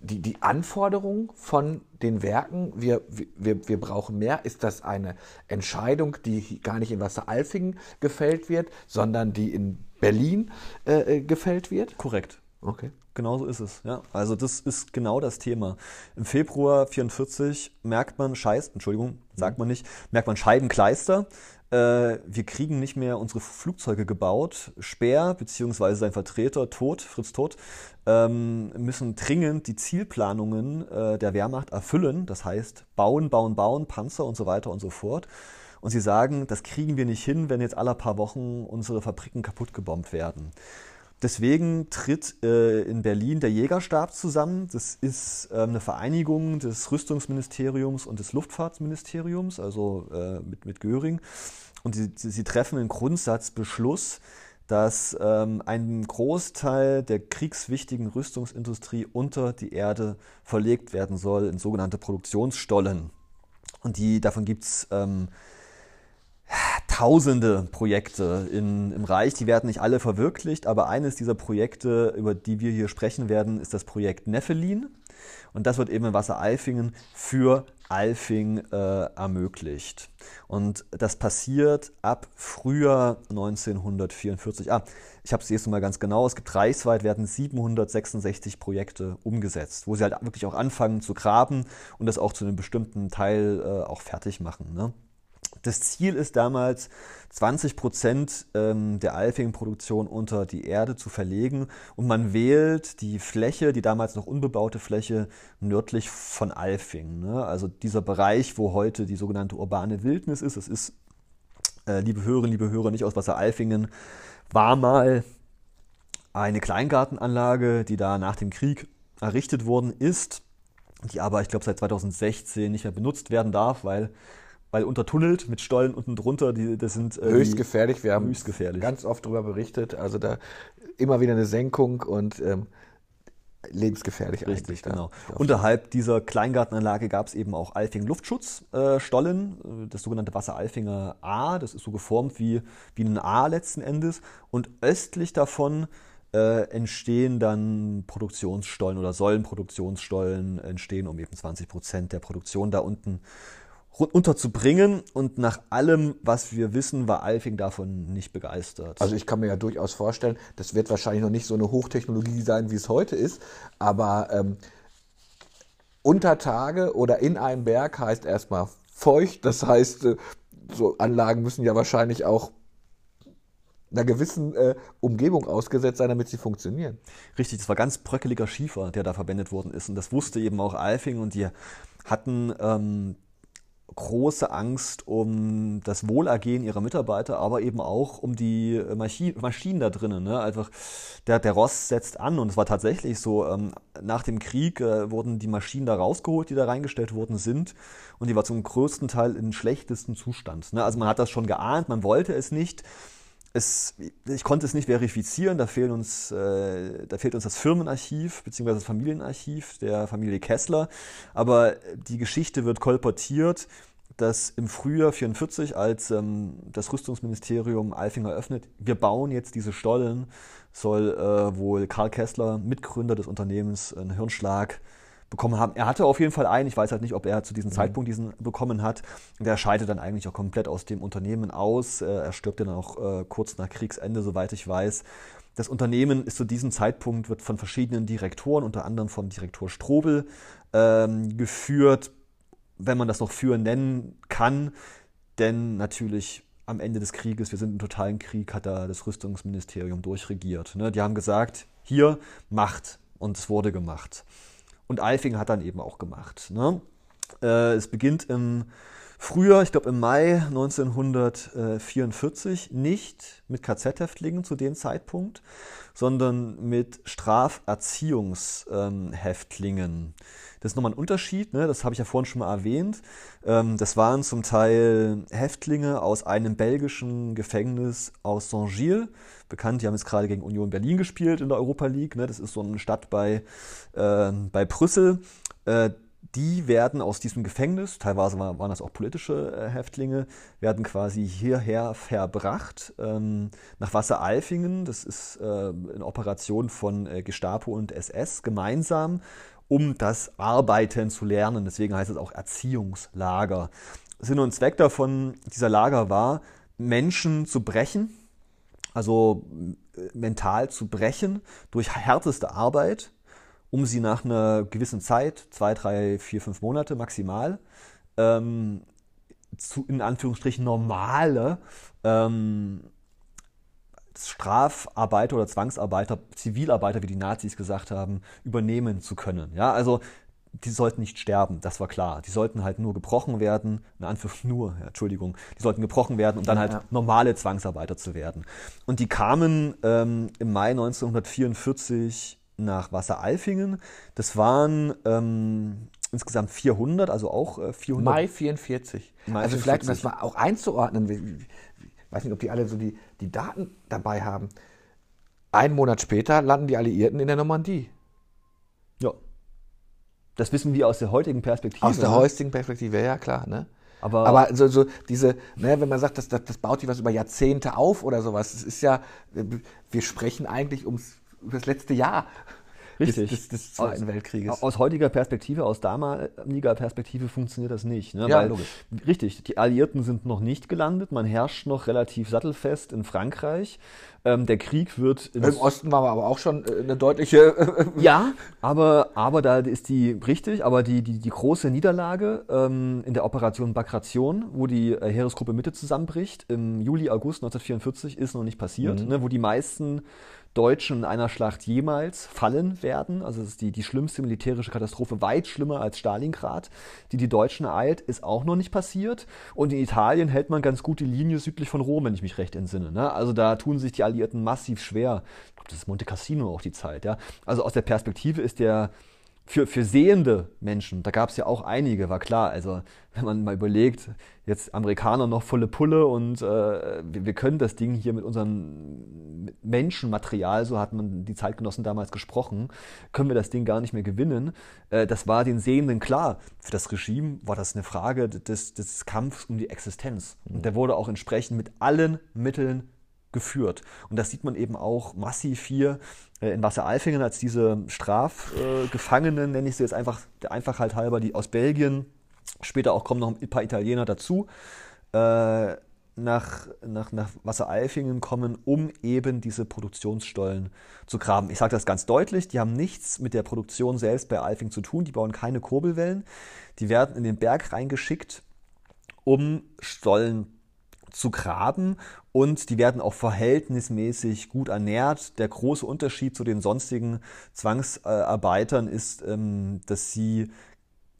die, die Anforderung von den Werken, wir, wir, wir brauchen mehr, ist das eine Entscheidung, die gar nicht in Wasseralfingen gefällt wird, sondern die in Berlin äh, äh gefällt wird? Korrekt. Okay. Genau so ist es. Ja. Also das ist genau das Thema. Im Februar 44 merkt man Scheiß, Entschuldigung, sagt man nicht, merkt man Scheibenkleister äh, wir kriegen nicht mehr unsere Flugzeuge gebaut. Speer bzw. sein Vertreter Tod, Fritz Tod, ähm, müssen dringend die Zielplanungen äh, der Wehrmacht erfüllen. Das heißt, bauen, bauen, bauen, Panzer und so weiter und so fort. Und sie sagen, das kriegen wir nicht hin, wenn jetzt alle paar Wochen unsere Fabriken kaputt gebombt werden. Deswegen tritt äh, in Berlin der Jägerstab zusammen. Das ist äh, eine Vereinigung des Rüstungsministeriums und des Luftfahrtsministeriums, also äh, mit, mit Göring. Und sie, sie treffen einen Grundsatzbeschluss, dass ähm, ein Großteil der kriegswichtigen Rüstungsindustrie unter die Erde verlegt werden soll in sogenannte Produktionsstollen. Und die, davon gibt es ähm, tausende Projekte in, im Reich. Die werden nicht alle verwirklicht, aber eines dieser Projekte, über die wir hier sprechen werden, ist das Projekt Nephelin. Und das wird eben in Wassereifingen für Alfing äh, ermöglicht. Und das passiert ab Frühjahr 1944. Ah, ich habe es jetzt mal ganz genau. Es gibt reichsweit werden 766 Projekte umgesetzt, wo sie halt wirklich auch anfangen zu graben und das auch zu einem bestimmten Teil äh, auch fertig machen. Ne? Das Ziel ist damals, 20 Prozent ähm, der Alfing-Produktion unter die Erde zu verlegen und man wählt die Fläche, die damals noch unbebaute Fläche, nördlich von Alfing. Ne? Also dieser Bereich, wo heute die sogenannte urbane Wildnis ist. Es ist, äh, liebe Hörerinnen, liebe Hörer, nicht aus Wasser-Alfingen, war mal eine Kleingartenanlage, die da nach dem Krieg errichtet worden ist, die aber, ich glaube, seit 2016 nicht mehr benutzt werden darf, weil weil untertunnelt mit Stollen unten drunter, die, das sind äh, höchst gefährlich. Wir haben gefährlich. ganz oft darüber berichtet. Also da immer wieder eine Senkung und ähm, lebensgefährlich Richtig, eigentlich. genau. Unterhalb dieser Kleingartenanlage gab es eben auch Alfing Luftschutzstollen, äh, das sogenannte Wasseralfinger A. Das ist so geformt wie, wie ein A letzten Endes. Und östlich davon äh, entstehen dann Produktionsstollen oder sollen Produktionsstollen entstehen, um eben 20 Prozent der Produktion da unten unterzubringen. Und nach allem, was wir wissen, war Alfing davon nicht begeistert. Also ich kann mir ja durchaus vorstellen, das wird wahrscheinlich noch nicht so eine Hochtechnologie sein, wie es heute ist, aber ähm, unter Tage oder in einem Berg heißt erstmal feucht. Das heißt, äh, so Anlagen müssen ja wahrscheinlich auch einer gewissen äh, Umgebung ausgesetzt sein, damit sie funktionieren. Richtig, das war ganz bröckeliger Schiefer, der da verwendet worden ist. Und das wusste eben auch Alfing und die hatten ähm, große Angst um das Wohlergehen ihrer Mitarbeiter, aber eben auch um die Maschi Maschinen da drinnen. Ne? Einfach der, der Ross setzt an und es war tatsächlich so, ähm, nach dem Krieg äh, wurden die Maschinen da rausgeholt, die da reingestellt worden sind und die war zum größten Teil in schlechtesten Zustand. Ne? Also man hat das schon geahnt, man wollte es nicht es, ich konnte es nicht verifizieren, da, fehlen uns, äh, da fehlt uns das Firmenarchiv bzw. das Familienarchiv der Familie Kessler. Aber die Geschichte wird kolportiert, dass im Frühjahr 44, als ähm, das Rüstungsministerium Alfing eröffnet, wir bauen jetzt diese Stollen, soll äh, wohl Karl Kessler, Mitgründer des Unternehmens, einen Hirnschlag bekommen haben. Er hatte auf jeden Fall einen, ich weiß halt nicht, ob er zu diesem mhm. Zeitpunkt diesen bekommen hat. Der scheidet dann eigentlich auch komplett aus dem Unternehmen aus. Äh, er stirbt dann auch äh, kurz nach Kriegsende, soweit ich weiß. Das Unternehmen ist zu diesem Zeitpunkt, wird von verschiedenen Direktoren, unter anderem von Direktor Strobel, ähm, geführt, wenn man das noch führen nennen kann. Denn natürlich am Ende des Krieges, wir sind im totalen Krieg, hat da das Rüstungsministerium durchregiert. Ne? Die haben gesagt, hier Macht. Und es wurde gemacht. Und Eifing hat dann eben auch gemacht. Ne? Äh, es beginnt im Frühjahr, ich glaube im Mai 1944, nicht mit KZ-Häftlingen zu dem Zeitpunkt, sondern mit Straferziehungshäftlingen. Das ist nochmal ein Unterschied, ne? das habe ich ja vorhin schon mal erwähnt. Ähm, das waren zum Teil Häftlinge aus einem belgischen Gefängnis aus Saint-Gilles, bekannt, die haben jetzt gerade gegen Union Berlin gespielt in der Europa League. Ne? Das ist so eine Stadt bei, äh, bei Brüssel. Äh, die werden aus diesem Gefängnis, teilweise waren das auch politische äh, Häftlinge, werden quasi hierher verbracht ähm, nach Wasseralfingen. Das ist äh, eine Operation von äh, Gestapo und SS gemeinsam, um das Arbeiten zu lernen. Deswegen heißt es auch Erziehungslager. Sinn und Zweck davon dieser Lager war, Menschen zu brechen, also äh, mental zu brechen durch härteste Arbeit, um sie nach einer gewissen Zeit, zwei, drei, vier, fünf Monate maximal, ähm, zu in Anführungsstrichen normale ähm, Strafarbeiter oder Zwangsarbeiter, Zivilarbeiter, wie die Nazis gesagt haben, übernehmen zu können. Ja, also die sollten nicht sterben, das war klar. Die sollten halt nur gebrochen werden, in Anführungszeichen (laughs) nur, ja, Entschuldigung, die sollten gebrochen werden, um dann halt ja. normale Zwangsarbeiter zu werden. Und die kamen ähm, im Mai 1944 nach Wasseralfingen. Das waren ähm, insgesamt 400, also auch äh, 400. Mai 44. Mai also 44. vielleicht, um das mal auch einzuordnen, weiß nicht, ob die alle so die, die Daten dabei haben. Einen Monat später landen die Alliierten in der Normandie. Ja. Das wissen wir aus der heutigen Perspektive. Aus der ne? heutigen Perspektive, ja klar. Ne? Aber, Aber so, so diese, ne, wenn man sagt, das, das, das baut sich was über Jahrzehnte auf oder sowas, das ist ja, wir sprechen eigentlich ums, um das letzte Jahr. Richtig. Des, des, des Zweiten aus, Weltkrieges. Aus heutiger Perspektive, aus damaliger Perspektive funktioniert das nicht. Ne? Ja, Weil, logisch. Richtig, die Alliierten sind noch nicht gelandet, man herrscht noch relativ sattelfest in Frankreich. Ähm, der Krieg wird. Im Osten war aber auch schon äh, eine deutliche. ja, aber, aber da ist die richtig, aber die, die, die große Niederlage ähm, in der Operation Bagration, wo die äh, Heeresgruppe Mitte zusammenbricht, im Juli, August 1944, ist noch nicht passiert, mhm. ne, wo die meisten Deutschen in einer Schlacht jemals fallen werden. Also es ist die, die schlimmste militärische Katastrophe, weit schlimmer als Stalingrad, die die Deutschen ereilt, ist auch noch nicht passiert. Und in Italien hält man ganz gut die Linie südlich von Rom, wenn ich mich recht entsinne. Ne? Also da tun sich die Alliierten massiv schwer. Ich glaube, das ist Monte Cassino auch die Zeit. Ja? Also aus der Perspektive ist der für, für sehende Menschen, da gab es ja auch einige, war klar. Also wenn man mal überlegt, jetzt Amerikaner noch volle Pulle und äh, wir, wir, können das Ding hier mit unserem Menschenmaterial, so hat man die Zeitgenossen damals gesprochen, können wir das Ding gar nicht mehr gewinnen. Äh, das war den Sehenden klar. Für das Regime war das eine Frage des, des Kampfs um die Existenz. Und der wurde auch entsprechend mit allen Mitteln geführt. Und das sieht man eben auch massiv hier äh, in Wasseralfingen als diese Strafgefangenen, nenne ich sie jetzt einfach der Einfachheit halber, die aus Belgien Später auch kommen noch ein paar Italiener dazu. Äh, nach, nach, nach Wassereifingen kommen, um eben diese Produktionsstollen zu graben. Ich sage das ganz deutlich, die haben nichts mit der Produktion selbst bei Alfing zu tun, die bauen keine Kurbelwellen, die werden in den Berg reingeschickt, um Stollen zu graben und die werden auch verhältnismäßig gut ernährt. Der große Unterschied zu den sonstigen Zwangsarbeitern ist, ähm, dass sie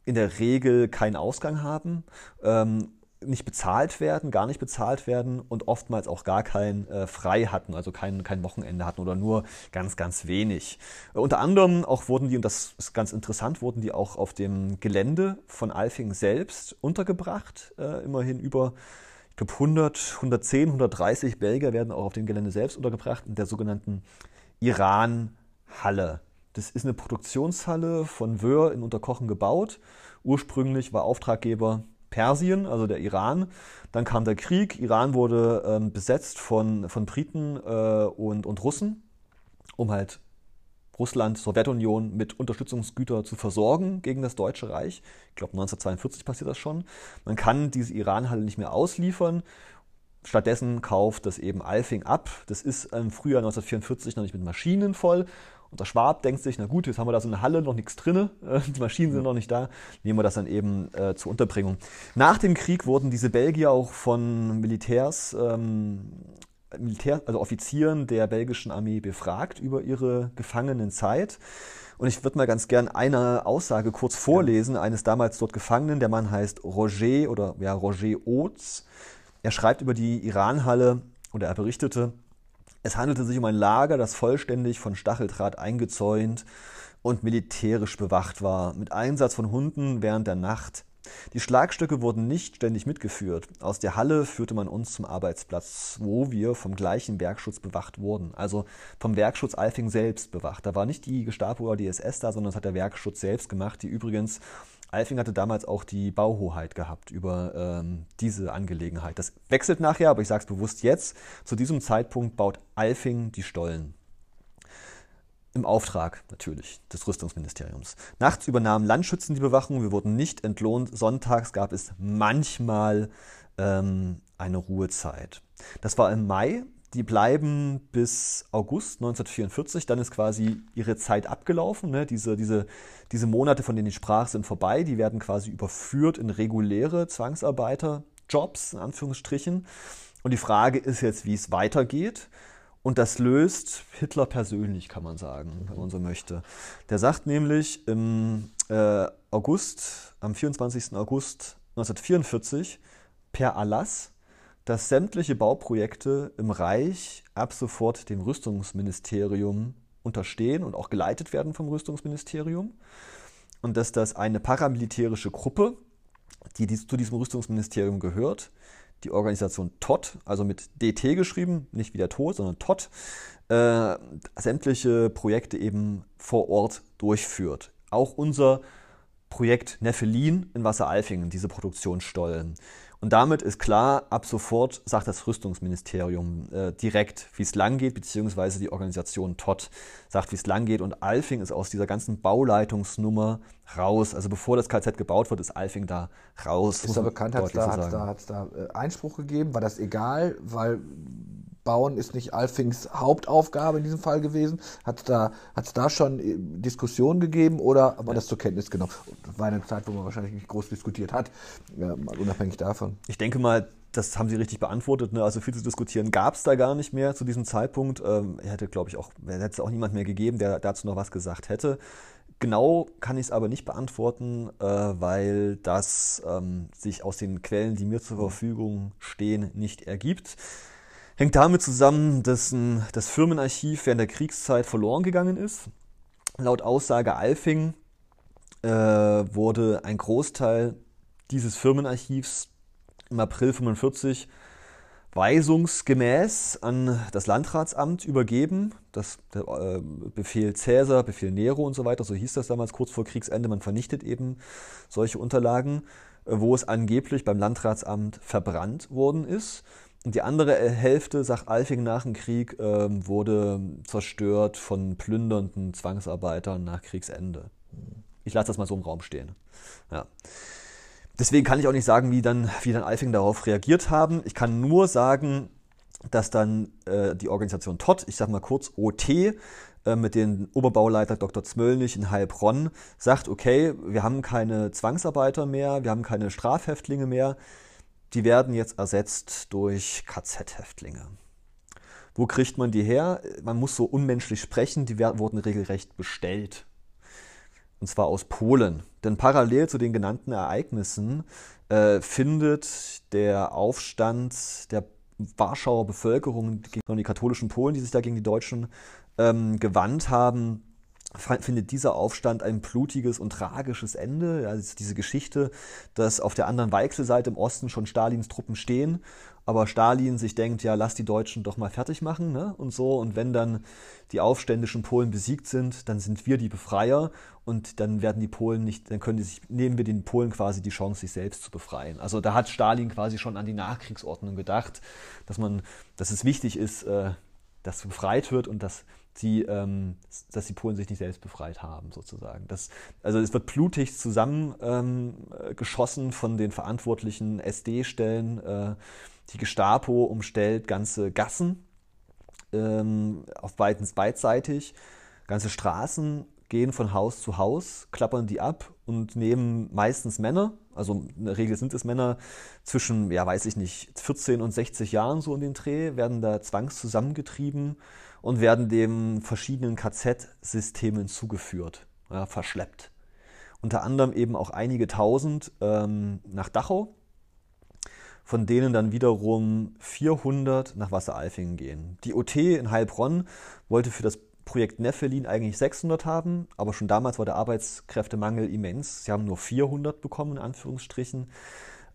in der Regel keinen Ausgang haben, ähm, nicht bezahlt werden, gar nicht bezahlt werden und oftmals auch gar kein äh, Frei hatten, also kein, kein Wochenende hatten oder nur ganz, ganz wenig. Äh, unter anderem auch wurden die, und das ist ganz interessant, wurden die auch auf dem Gelände von Alfing selbst untergebracht. Äh, immerhin über, ich glaube, 100, 110, 130 Belgier werden auch auf dem Gelände selbst untergebracht, in der sogenannten Iran-Halle. Das ist eine Produktionshalle von Wöhr in Unterkochen gebaut. Ursprünglich war Auftraggeber Persien, also der Iran. Dann kam der Krieg. Iran wurde ähm, besetzt von, von Briten äh, und, und Russen, um halt Russland, Sowjetunion mit Unterstützungsgütern zu versorgen gegen das Deutsche Reich. Ich glaube 1942 passiert das schon. Man kann diese Iran-Halle nicht mehr ausliefern. Stattdessen kauft das eben Alfing ab. Das ist im Frühjahr 1944 noch nicht mit Maschinen voll, und der Schwab denkt sich, na gut, jetzt haben wir da so eine Halle, noch nichts drin, äh, (laughs) die Maschinen sind noch nicht da, nehmen wir das dann eben äh, zur Unterbringung. Nach dem Krieg wurden diese Belgier auch von Militärs, ähm, Militär, also Offizieren der belgischen Armee befragt über ihre Gefangenenzeit. Und ich würde mal ganz gern eine Aussage kurz vorlesen, eines damals dort Gefangenen. Der Mann heißt Roger oder ja, Roger Oates. Er schreibt über die Iranhalle oder er berichtete, es handelte sich um ein Lager, das vollständig von Stacheldraht eingezäunt und militärisch bewacht war, mit Einsatz von Hunden während der Nacht. Die Schlagstücke wurden nicht ständig mitgeführt. Aus der Halle führte man uns zum Arbeitsplatz, wo wir vom gleichen Werkschutz bewacht wurden. Also vom Werkschutz Alfing selbst bewacht. Da war nicht die Gestapo oder die SS da, sondern das hat der Werkschutz selbst gemacht, die übrigens Alfing hatte damals auch die Bauhoheit gehabt über ähm, diese Angelegenheit. Das wechselt nachher, aber ich sage es bewusst jetzt. Zu diesem Zeitpunkt baut Alfing die Stollen. Im Auftrag natürlich des Rüstungsministeriums. Nachts übernahmen Landschützen die Bewachung. Wir wurden nicht entlohnt. Sonntags gab es manchmal ähm, eine Ruhezeit. Das war im Mai die bleiben bis August 1944. Dann ist quasi ihre Zeit abgelaufen. Ne? Diese, diese, diese Monate, von denen ich sprach, sind vorbei. Die werden quasi überführt in reguläre Zwangsarbeiterjobs, in Anführungsstrichen. Und die Frage ist jetzt, wie es weitergeht. Und das löst Hitler persönlich, kann man sagen, wenn man so möchte. Der sagt nämlich im äh, August, am 24. August 1944, per Erlass, dass sämtliche Bauprojekte im Reich ab sofort dem Rüstungsministerium unterstehen und auch geleitet werden vom Rüstungsministerium und dass das eine paramilitärische Gruppe, die zu diesem Rüstungsministerium gehört, die Organisation TOT, also mit DT geschrieben, nicht wie der Tod, sondern TOT, äh, sämtliche Projekte eben vor Ort durchführt. Auch unser Projekt Nephelin in Wasseralfingen, diese Produktionsstollen. Und damit ist klar, ab sofort sagt das Rüstungsministerium äh, direkt, wie es lang geht, beziehungsweise die Organisation TOT sagt, wie es lang geht. Und Alfing ist aus dieser ganzen Bauleitungsnummer raus. Also bevor das KZ gebaut wird, ist Alfing da raus. Ist da bekannt, hat es da, da, da äh, Einspruch gegeben? War das egal? Weil Bauen ist nicht Alfings Hauptaufgabe in diesem Fall gewesen. Hat es da, da schon äh, Diskussionen gegeben oder war ja. das zur Kenntnis genommen? War eine Zeit, wo man wahrscheinlich nicht groß diskutiert hat, ja, unabhängig davon. Ich denke mal, das haben Sie richtig beantwortet. Ne? Also viel zu diskutieren gab es da gar nicht mehr zu diesem Zeitpunkt. Ähm, hätte, glaube ich, auch, hätte es auch niemand mehr gegeben, der dazu noch was gesagt hätte. Genau kann ich es aber nicht beantworten, äh, weil das ähm, sich aus den Quellen, die mir zur Verfügung stehen, nicht ergibt. Hängt damit zusammen, dass das Firmenarchiv während der Kriegszeit verloren gegangen ist. Laut Aussage Alfing äh, wurde ein Großteil dieses Firmenarchivs im April 1945 weisungsgemäß an das Landratsamt übergeben. Das der, äh, Befehl Cäsar, Befehl Nero und so weiter, so hieß das damals kurz vor Kriegsende. Man vernichtet eben solche Unterlagen, äh, wo es angeblich beim Landratsamt verbrannt worden ist. Und die andere Hälfte, sagt Alfing nach dem Krieg, äh, wurde zerstört von plündernden Zwangsarbeitern nach Kriegsende. Ich lasse das mal so im Raum stehen. Ja. Deswegen kann ich auch nicht sagen, wie dann, wie dann Alfing darauf reagiert haben. Ich kann nur sagen, dass dann äh, die Organisation TOT, ich sage mal kurz OT, äh, mit dem Oberbauleiter Dr. Zmöllnig in Heilbronn sagt, okay, wir haben keine Zwangsarbeiter mehr, wir haben keine Strafhäftlinge mehr, die werden jetzt ersetzt durch KZ-Häftlinge. Wo kriegt man die her? Man muss so unmenschlich sprechen, die wurden regelrecht bestellt und zwar aus Polen. Denn parallel zu den genannten Ereignissen äh, findet der Aufstand der Warschauer Bevölkerung gegen die katholischen Polen, die sich da gegen die Deutschen ähm, gewandt haben, findet dieser Aufstand ein blutiges und tragisches Ende. Also diese Geschichte, dass auf der anderen Weichselseite im Osten schon Stalins Truppen stehen aber Stalin sich denkt, ja, lass die Deutschen doch mal fertig machen ne? und so. Und wenn dann die aufständischen Polen besiegt sind, dann sind wir die Befreier und dann werden die Polen nicht, dann können die sich, nehmen wir den Polen quasi die Chance, sich selbst zu befreien. Also da hat Stalin quasi schon an die Nachkriegsordnung gedacht, dass man, dass es wichtig ist, äh, dass befreit wird und dass die, ähm, dass die Polen sich nicht selbst befreit haben, sozusagen. Das, also es wird blutig zusammengeschossen ähm, von den verantwortlichen SD-Stellen. Äh, die Gestapo umstellt ganze Gassen ähm, auf beiden beidseitig. Ganze Straßen gehen von Haus zu Haus, klappern die ab und nehmen meistens Männer, also in der Regel sind es Männer zwischen, ja weiß ich nicht, 14 und 60 Jahren so in den Dreh, werden da zwangs zusammengetrieben und werden dem verschiedenen KZ-Systemen zugeführt, ja, verschleppt. Unter anderem eben auch einige tausend ähm, nach Dachau, von denen dann wiederum 400 nach Wasseralfingen gehen. Die OT in Heilbronn wollte für das Projekt Nephelin eigentlich 600 haben, aber schon damals war der Arbeitskräftemangel immens. Sie haben nur 400 bekommen, in Anführungsstrichen,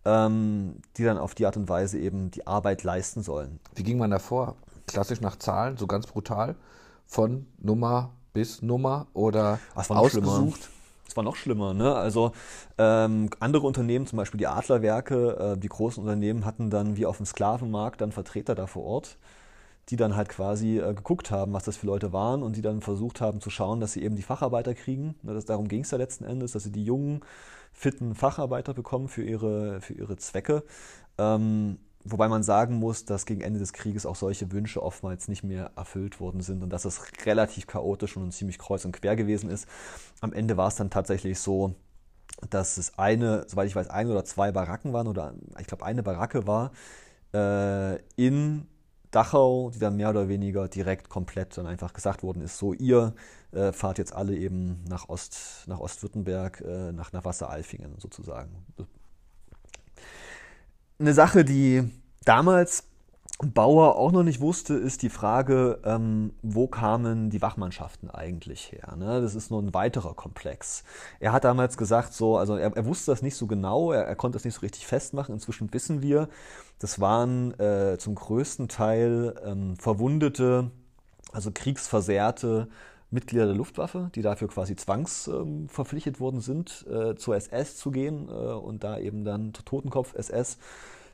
ähm, die dann auf die Art und Weise eben die Arbeit leisten sollen. Wie ging man da vor? Klassisch nach Zahlen, so ganz brutal, von Nummer bis Nummer oder ausgesucht? Es war noch schlimmer. Ne? Also ähm, andere Unternehmen, zum Beispiel die Adlerwerke, äh, die großen Unternehmen hatten dann wie auf dem Sklavenmarkt dann Vertreter da vor Ort, die dann halt quasi äh, geguckt haben, was das für Leute waren und die dann versucht haben zu schauen, dass sie eben die Facharbeiter kriegen. Ne, das, darum ging es ja letzten Endes, dass sie die jungen, fitten Facharbeiter bekommen für ihre, für ihre Zwecke. Ähm, Wobei man sagen muss, dass gegen Ende des Krieges auch solche Wünsche oftmals nicht mehr erfüllt worden sind und dass es relativ chaotisch und ziemlich kreuz und quer gewesen ist. Am Ende war es dann tatsächlich so, dass es eine, soweit ich weiß, ein oder zwei Baracken waren oder ich glaube eine Baracke war äh, in Dachau, die dann mehr oder weniger direkt komplett dann einfach gesagt worden ist, so ihr äh, fahrt jetzt alle eben nach Ost, nach Ostwürttemberg, äh, nach, nach Wasseralfingen sozusagen eine Sache, die damals Bauer auch noch nicht wusste, ist die Frage, ähm, wo kamen die Wachmannschaften eigentlich her? Ne? Das ist nur ein weiterer Komplex. Er hat damals gesagt, so, also er, er wusste das nicht so genau, er, er, konnte das nicht so richtig festmachen. Inzwischen wissen wir, das waren äh, zum größten Teil ähm, verwundete, also kriegsversehrte Mitglieder der Luftwaffe, die dafür quasi zwangsverpflichtet ähm, worden sind, äh, zur SS zu gehen äh, und da eben dann Totenkopf SS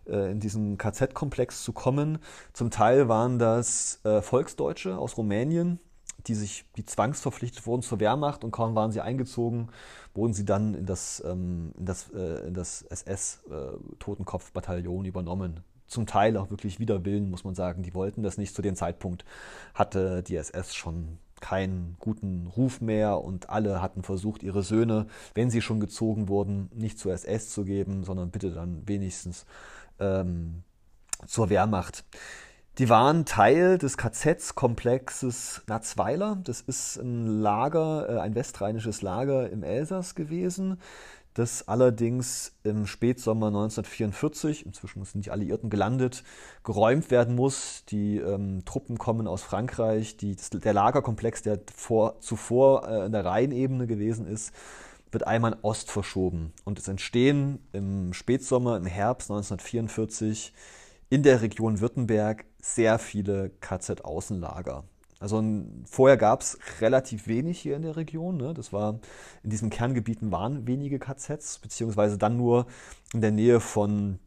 äh, in diesen KZ-Komplex zu kommen. Zum Teil waren das äh, Volksdeutsche aus Rumänien, die sich die zwangsverpflichtet wurden zur Wehrmacht und kaum waren sie eingezogen, wurden sie dann in das, ähm, in das, äh, das SS-Totenkopf-Bataillon äh, übernommen. Zum Teil auch wirklich wider Willen, muss man sagen. Die wollten das nicht. Zu dem Zeitpunkt hatte die SS schon keinen guten Ruf mehr und alle hatten versucht, ihre Söhne, wenn sie schon gezogen wurden, nicht zur SS zu geben, sondern bitte dann wenigstens ähm, zur Wehrmacht. Die waren Teil des KZ-Komplexes Natzweiler. Das ist ein Lager, äh, ein westrheinisches Lager im Elsass gewesen, das allerdings im Spätsommer 1944, inzwischen sind die Alliierten gelandet, geräumt werden muss. Die ähm, Truppen kommen aus Frankreich. Die, der Lagerkomplex, der vor, zuvor äh, in der Rheinebene gewesen ist, wird einmal in Ost verschoben. Und es entstehen im Spätsommer, im Herbst 1944 in der Region Württemberg sehr viele KZ-Außenlager. Also vorher gab es relativ wenig hier in der Region. Ne? Das war in diesen Kerngebieten waren wenige KZs, beziehungsweise dann nur in der Nähe von,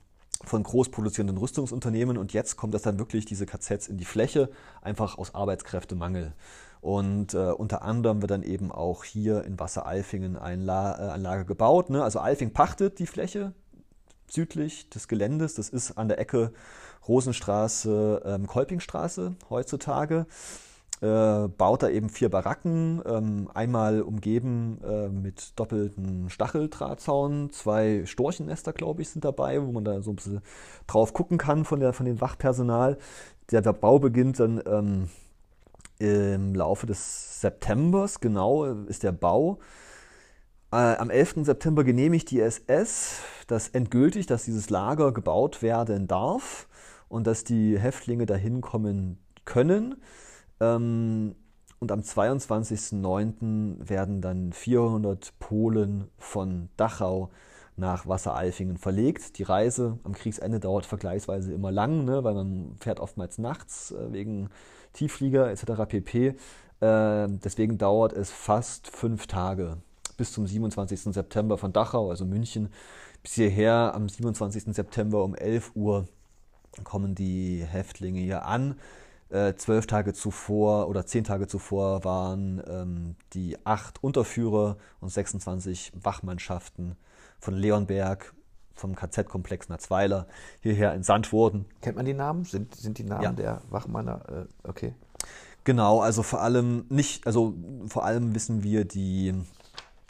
von großproduzierenden Rüstungsunternehmen. Und jetzt kommt das dann wirklich diese KZs in die Fläche, einfach aus Arbeitskräftemangel. Und äh, unter anderem wird dann eben auch hier in La äh, ein Lager gebaut. Ne? Also Eifing pachtet die Fläche südlich des Geländes. Das ist an der Ecke Rosenstraße, ähm, Kolpingstraße heutzutage. Äh, baut da eben vier Baracken, ähm, einmal umgeben äh, mit doppelten Stacheldrahtzaun, zwei Storchennester, glaube ich, sind dabei, wo man da so ein bisschen drauf gucken kann von, der, von dem Wachpersonal. Der, der Bau beginnt dann ähm, im Laufe des Septembers, genau ist der Bau. Äh, am 11. September genehmigt die SS das endgültig, dass dieses Lager gebaut werden darf und dass die Häftlinge dahin kommen können. Ähm, und am 22.09. werden dann 400 Polen von Dachau nach Wassereifingen verlegt. Die Reise am Kriegsende dauert vergleichsweise immer lang, ne, weil man fährt oftmals nachts äh, wegen Tiefflieger etc. pp. Äh, deswegen dauert es fast fünf Tage bis zum 27. September von Dachau, also München, bis hierher am 27. September um 11 Uhr kommen die Häftlinge hier an. Äh, zwölf Tage zuvor oder zehn Tage zuvor waren ähm, die acht Unterführer und 26 Wachmannschaften von Leonberg vom KZ-Komplex Natzweiler hierher entsandt wurden. Kennt man die Namen? Sind, sind die Namen ja. der Wachmanner? Äh, okay. Genau, also vor allem nicht, also vor allem wissen wir die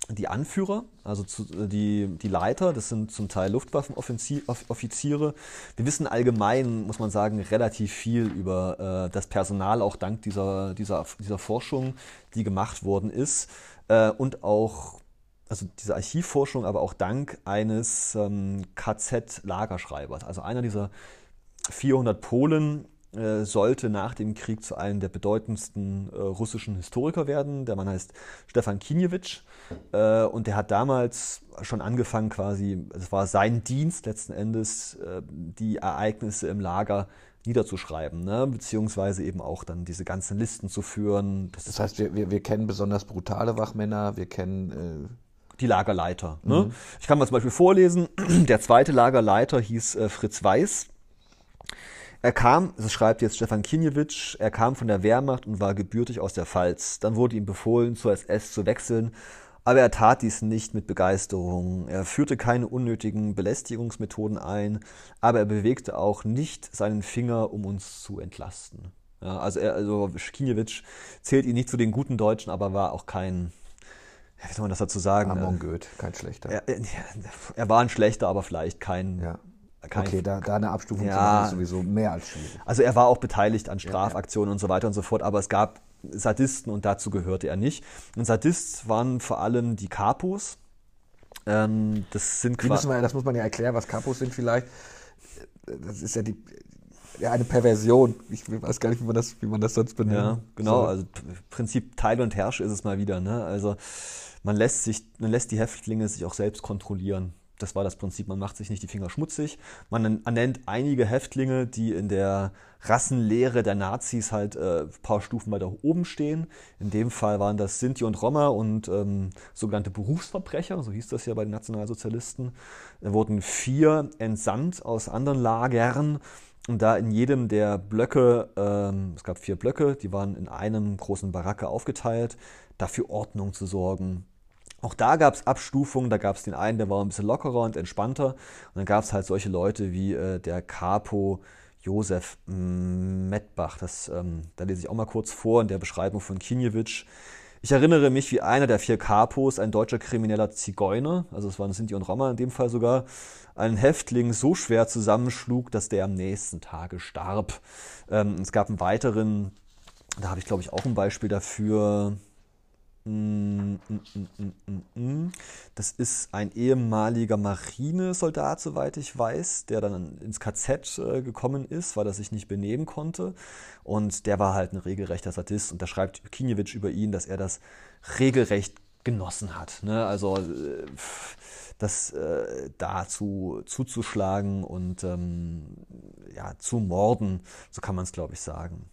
die Anführer, also zu, die, die Leiter, das sind zum Teil Luftwaffenoffiziere. Wir wissen allgemein, muss man sagen, relativ viel über äh, das Personal, auch dank dieser, dieser, dieser Forschung, die gemacht worden ist. Äh, und auch, also diese Archivforschung, aber auch dank eines ähm, KZ-Lagerschreibers. Also einer dieser 400 Polen, äh, sollte nach dem Krieg zu einem der bedeutendsten äh, russischen Historiker werden. Der Mann heißt Stefan Kinjewitsch äh, und der hat damals schon angefangen, quasi, es war sein Dienst letzten Endes, äh, die Ereignisse im Lager niederzuschreiben, ne? beziehungsweise eben auch dann diese ganzen Listen zu führen. Das, das heißt, wir, wir, wir, kennen besonders brutale Wachmänner, wir kennen äh, die Lagerleiter. Ne? Mhm. Ich kann mal zum Beispiel vorlesen, (clears throat) der zweite Lagerleiter hieß äh, Fritz Weiß. Er kam, das schreibt jetzt Stefan Kinjewitsch, er kam von der Wehrmacht und war gebürtig aus der Pfalz. Dann wurde ihm befohlen, zur SS zu wechseln, aber er tat dies nicht mit Begeisterung. Er führte keine unnötigen Belästigungsmethoden ein, aber er bewegte auch nicht seinen Finger, um uns zu entlasten. Ja, also, er, also Kinjewitsch zählt ihn nicht zu den guten Deutschen, aber war auch kein, wie soll man das dazu sagen? Amon Goeth, kein schlechter. Er, (laughs) er, war ein schlechter, aber vielleicht kein, ja. Kein, okay, da, da eine Abstufung ja, zu machen, ist sowieso mehr als schwierig. Also er war auch beteiligt an Strafaktionen ja, ja. und so weiter und so fort, aber es gab Sadisten und dazu gehörte er nicht. Und Sadist waren vor allem die Kapos. Ähm, das sind die müssen wir, Das muss man ja erklären, was Kapos sind vielleicht. Das ist ja die ja, eine Perversion. Ich weiß gar nicht, wie man das, wie man das sonst benennt. Ja, genau. So. Also Prinzip Teil und Herrsche ist es mal wieder. Ne? Also man lässt sich, man lässt die Häftlinge sich auch selbst kontrollieren das war das Prinzip, man macht sich nicht die Finger schmutzig. Man nennt einige Häftlinge, die in der Rassenlehre der Nazis halt äh, ein paar Stufen weiter oben stehen. In dem Fall waren das Sinti und Roma und ähm, sogenannte Berufsverbrecher, so hieß das ja bei den Nationalsozialisten. Da wurden vier entsandt aus anderen Lagern. Und da in jedem der Blöcke, ähm, es gab vier Blöcke, die waren in einem großen Baracke aufgeteilt, dafür Ordnung zu sorgen, auch da gab es Abstufungen, da gab es den einen, der war ein bisschen lockerer und entspannter. Und dann gab es halt solche Leute wie äh, der Capo Josef Mettbach. Das, ähm, da lese ich auch mal kurz vor in der Beschreibung von Kinjewitsch. Ich erinnere mich, wie einer der vier Capos, ein deutscher krimineller Zigeuner, also es waren Sinti und Roma in dem Fall sogar, einen Häftling so schwer zusammenschlug, dass der am nächsten Tage starb. Ähm, es gab einen weiteren, da habe ich glaube ich auch ein Beispiel dafür, das ist ein ehemaliger Marinesoldat, soweit ich weiß, der dann ins KZ äh, gekommen ist, weil er sich nicht benehmen konnte. Und der war halt ein regelrechter Sadist. Und da schreibt Kinjewitsch über ihn, dass er das regelrecht genossen hat. Ne? Also äh, das äh, dazu zuzuschlagen und ähm, ja, zu morden, so kann man es, glaube ich, sagen.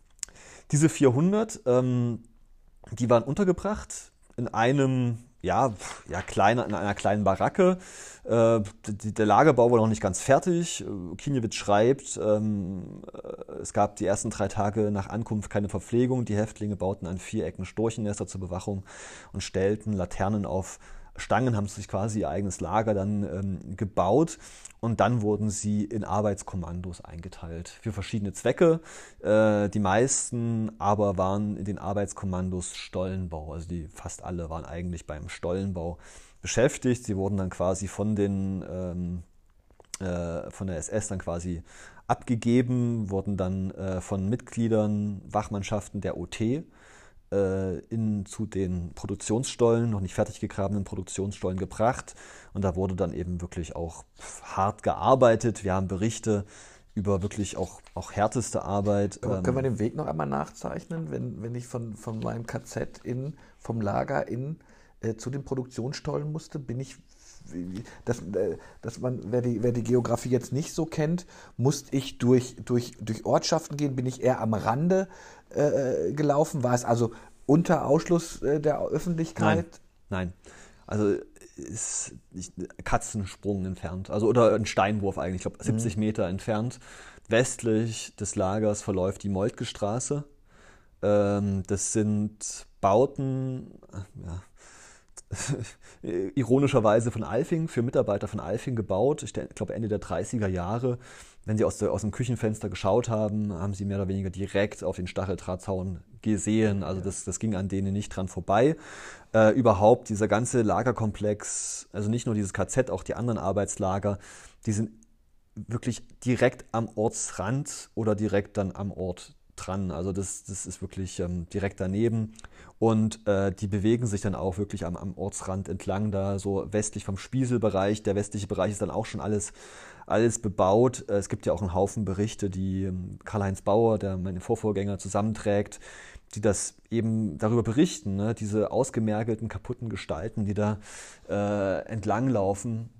Diese 400, ähm, die waren untergebracht in einem ja, ja, kleiner, in einer kleinen Baracke. Äh, der Lagerbau war noch nicht ganz fertig. Kinjewitz schreibt, ähm, äh, es gab die ersten drei Tage nach Ankunft keine Verpflegung. Die Häftlinge bauten an vier Ecken Storchennester zur Bewachung und stellten Laternen auf Stangen, haben sich quasi ihr eigenes Lager dann ähm, gebaut und dann wurden sie in Arbeitskommandos eingeteilt für verschiedene Zwecke. Äh, die meisten aber waren in den Arbeitskommandos Stollenbau, also die fast alle waren eigentlich beim Stollenbau beschäftigt. Sie wurden dann quasi von den ähm, äh, von der SS dann quasi abgegeben, wurden dann äh, von Mitgliedern, Wachmannschaften der OT in, zu den Produktionsstollen, noch nicht fertig gegrabenen Produktionsstollen gebracht. Und da wurde dann eben wirklich auch hart gearbeitet. Wir haben Berichte über wirklich auch, auch härteste Arbeit. Können, können wir ähm, den Weg noch einmal nachzeichnen, wenn, wenn ich von, von meinem KZ in, vom Lager in äh, zu den Produktionsstollen musste? Bin ich dass, äh, dass man, wer die, wer die Geografie jetzt nicht so kennt, musste ich durch, durch, durch Ortschaften gehen, bin ich eher am Rande äh, gelaufen? War es also unter Ausschluss äh, der Öffentlichkeit? Nein, nein. Also ist Katzensprung entfernt, also oder ein Steinwurf eigentlich, ich glaube 70 mhm. Meter entfernt. Westlich des Lagers verläuft die Moltke-Straße. Ähm, das sind Bauten, ja, (laughs) ironischerweise von Alfing, für Mitarbeiter von Alfing gebaut. Ich glaube Ende der 30er Jahre. Wenn Sie aus, der, aus dem Küchenfenster geschaut haben, haben Sie mehr oder weniger direkt auf den Stacheldrahtzaun gesehen. Also das, das ging an denen nicht dran vorbei. Äh, überhaupt dieser ganze Lagerkomplex, also nicht nur dieses KZ, auch die anderen Arbeitslager, die sind wirklich direkt am Ortsrand oder direkt dann am Ort dran. Also das, das ist wirklich ähm, direkt daneben. Und äh, die bewegen sich dann auch wirklich am, am Ortsrand entlang, da so westlich vom Spieselbereich. Der westliche Bereich ist dann auch schon alles, alles bebaut. Äh, es gibt ja auch einen Haufen Berichte, die ähm, Karl-Heinz Bauer, der meine Vorvorgänger, zusammenträgt, die das eben darüber berichten, ne? diese ausgemergelten, kaputten Gestalten, die da äh, entlanglaufen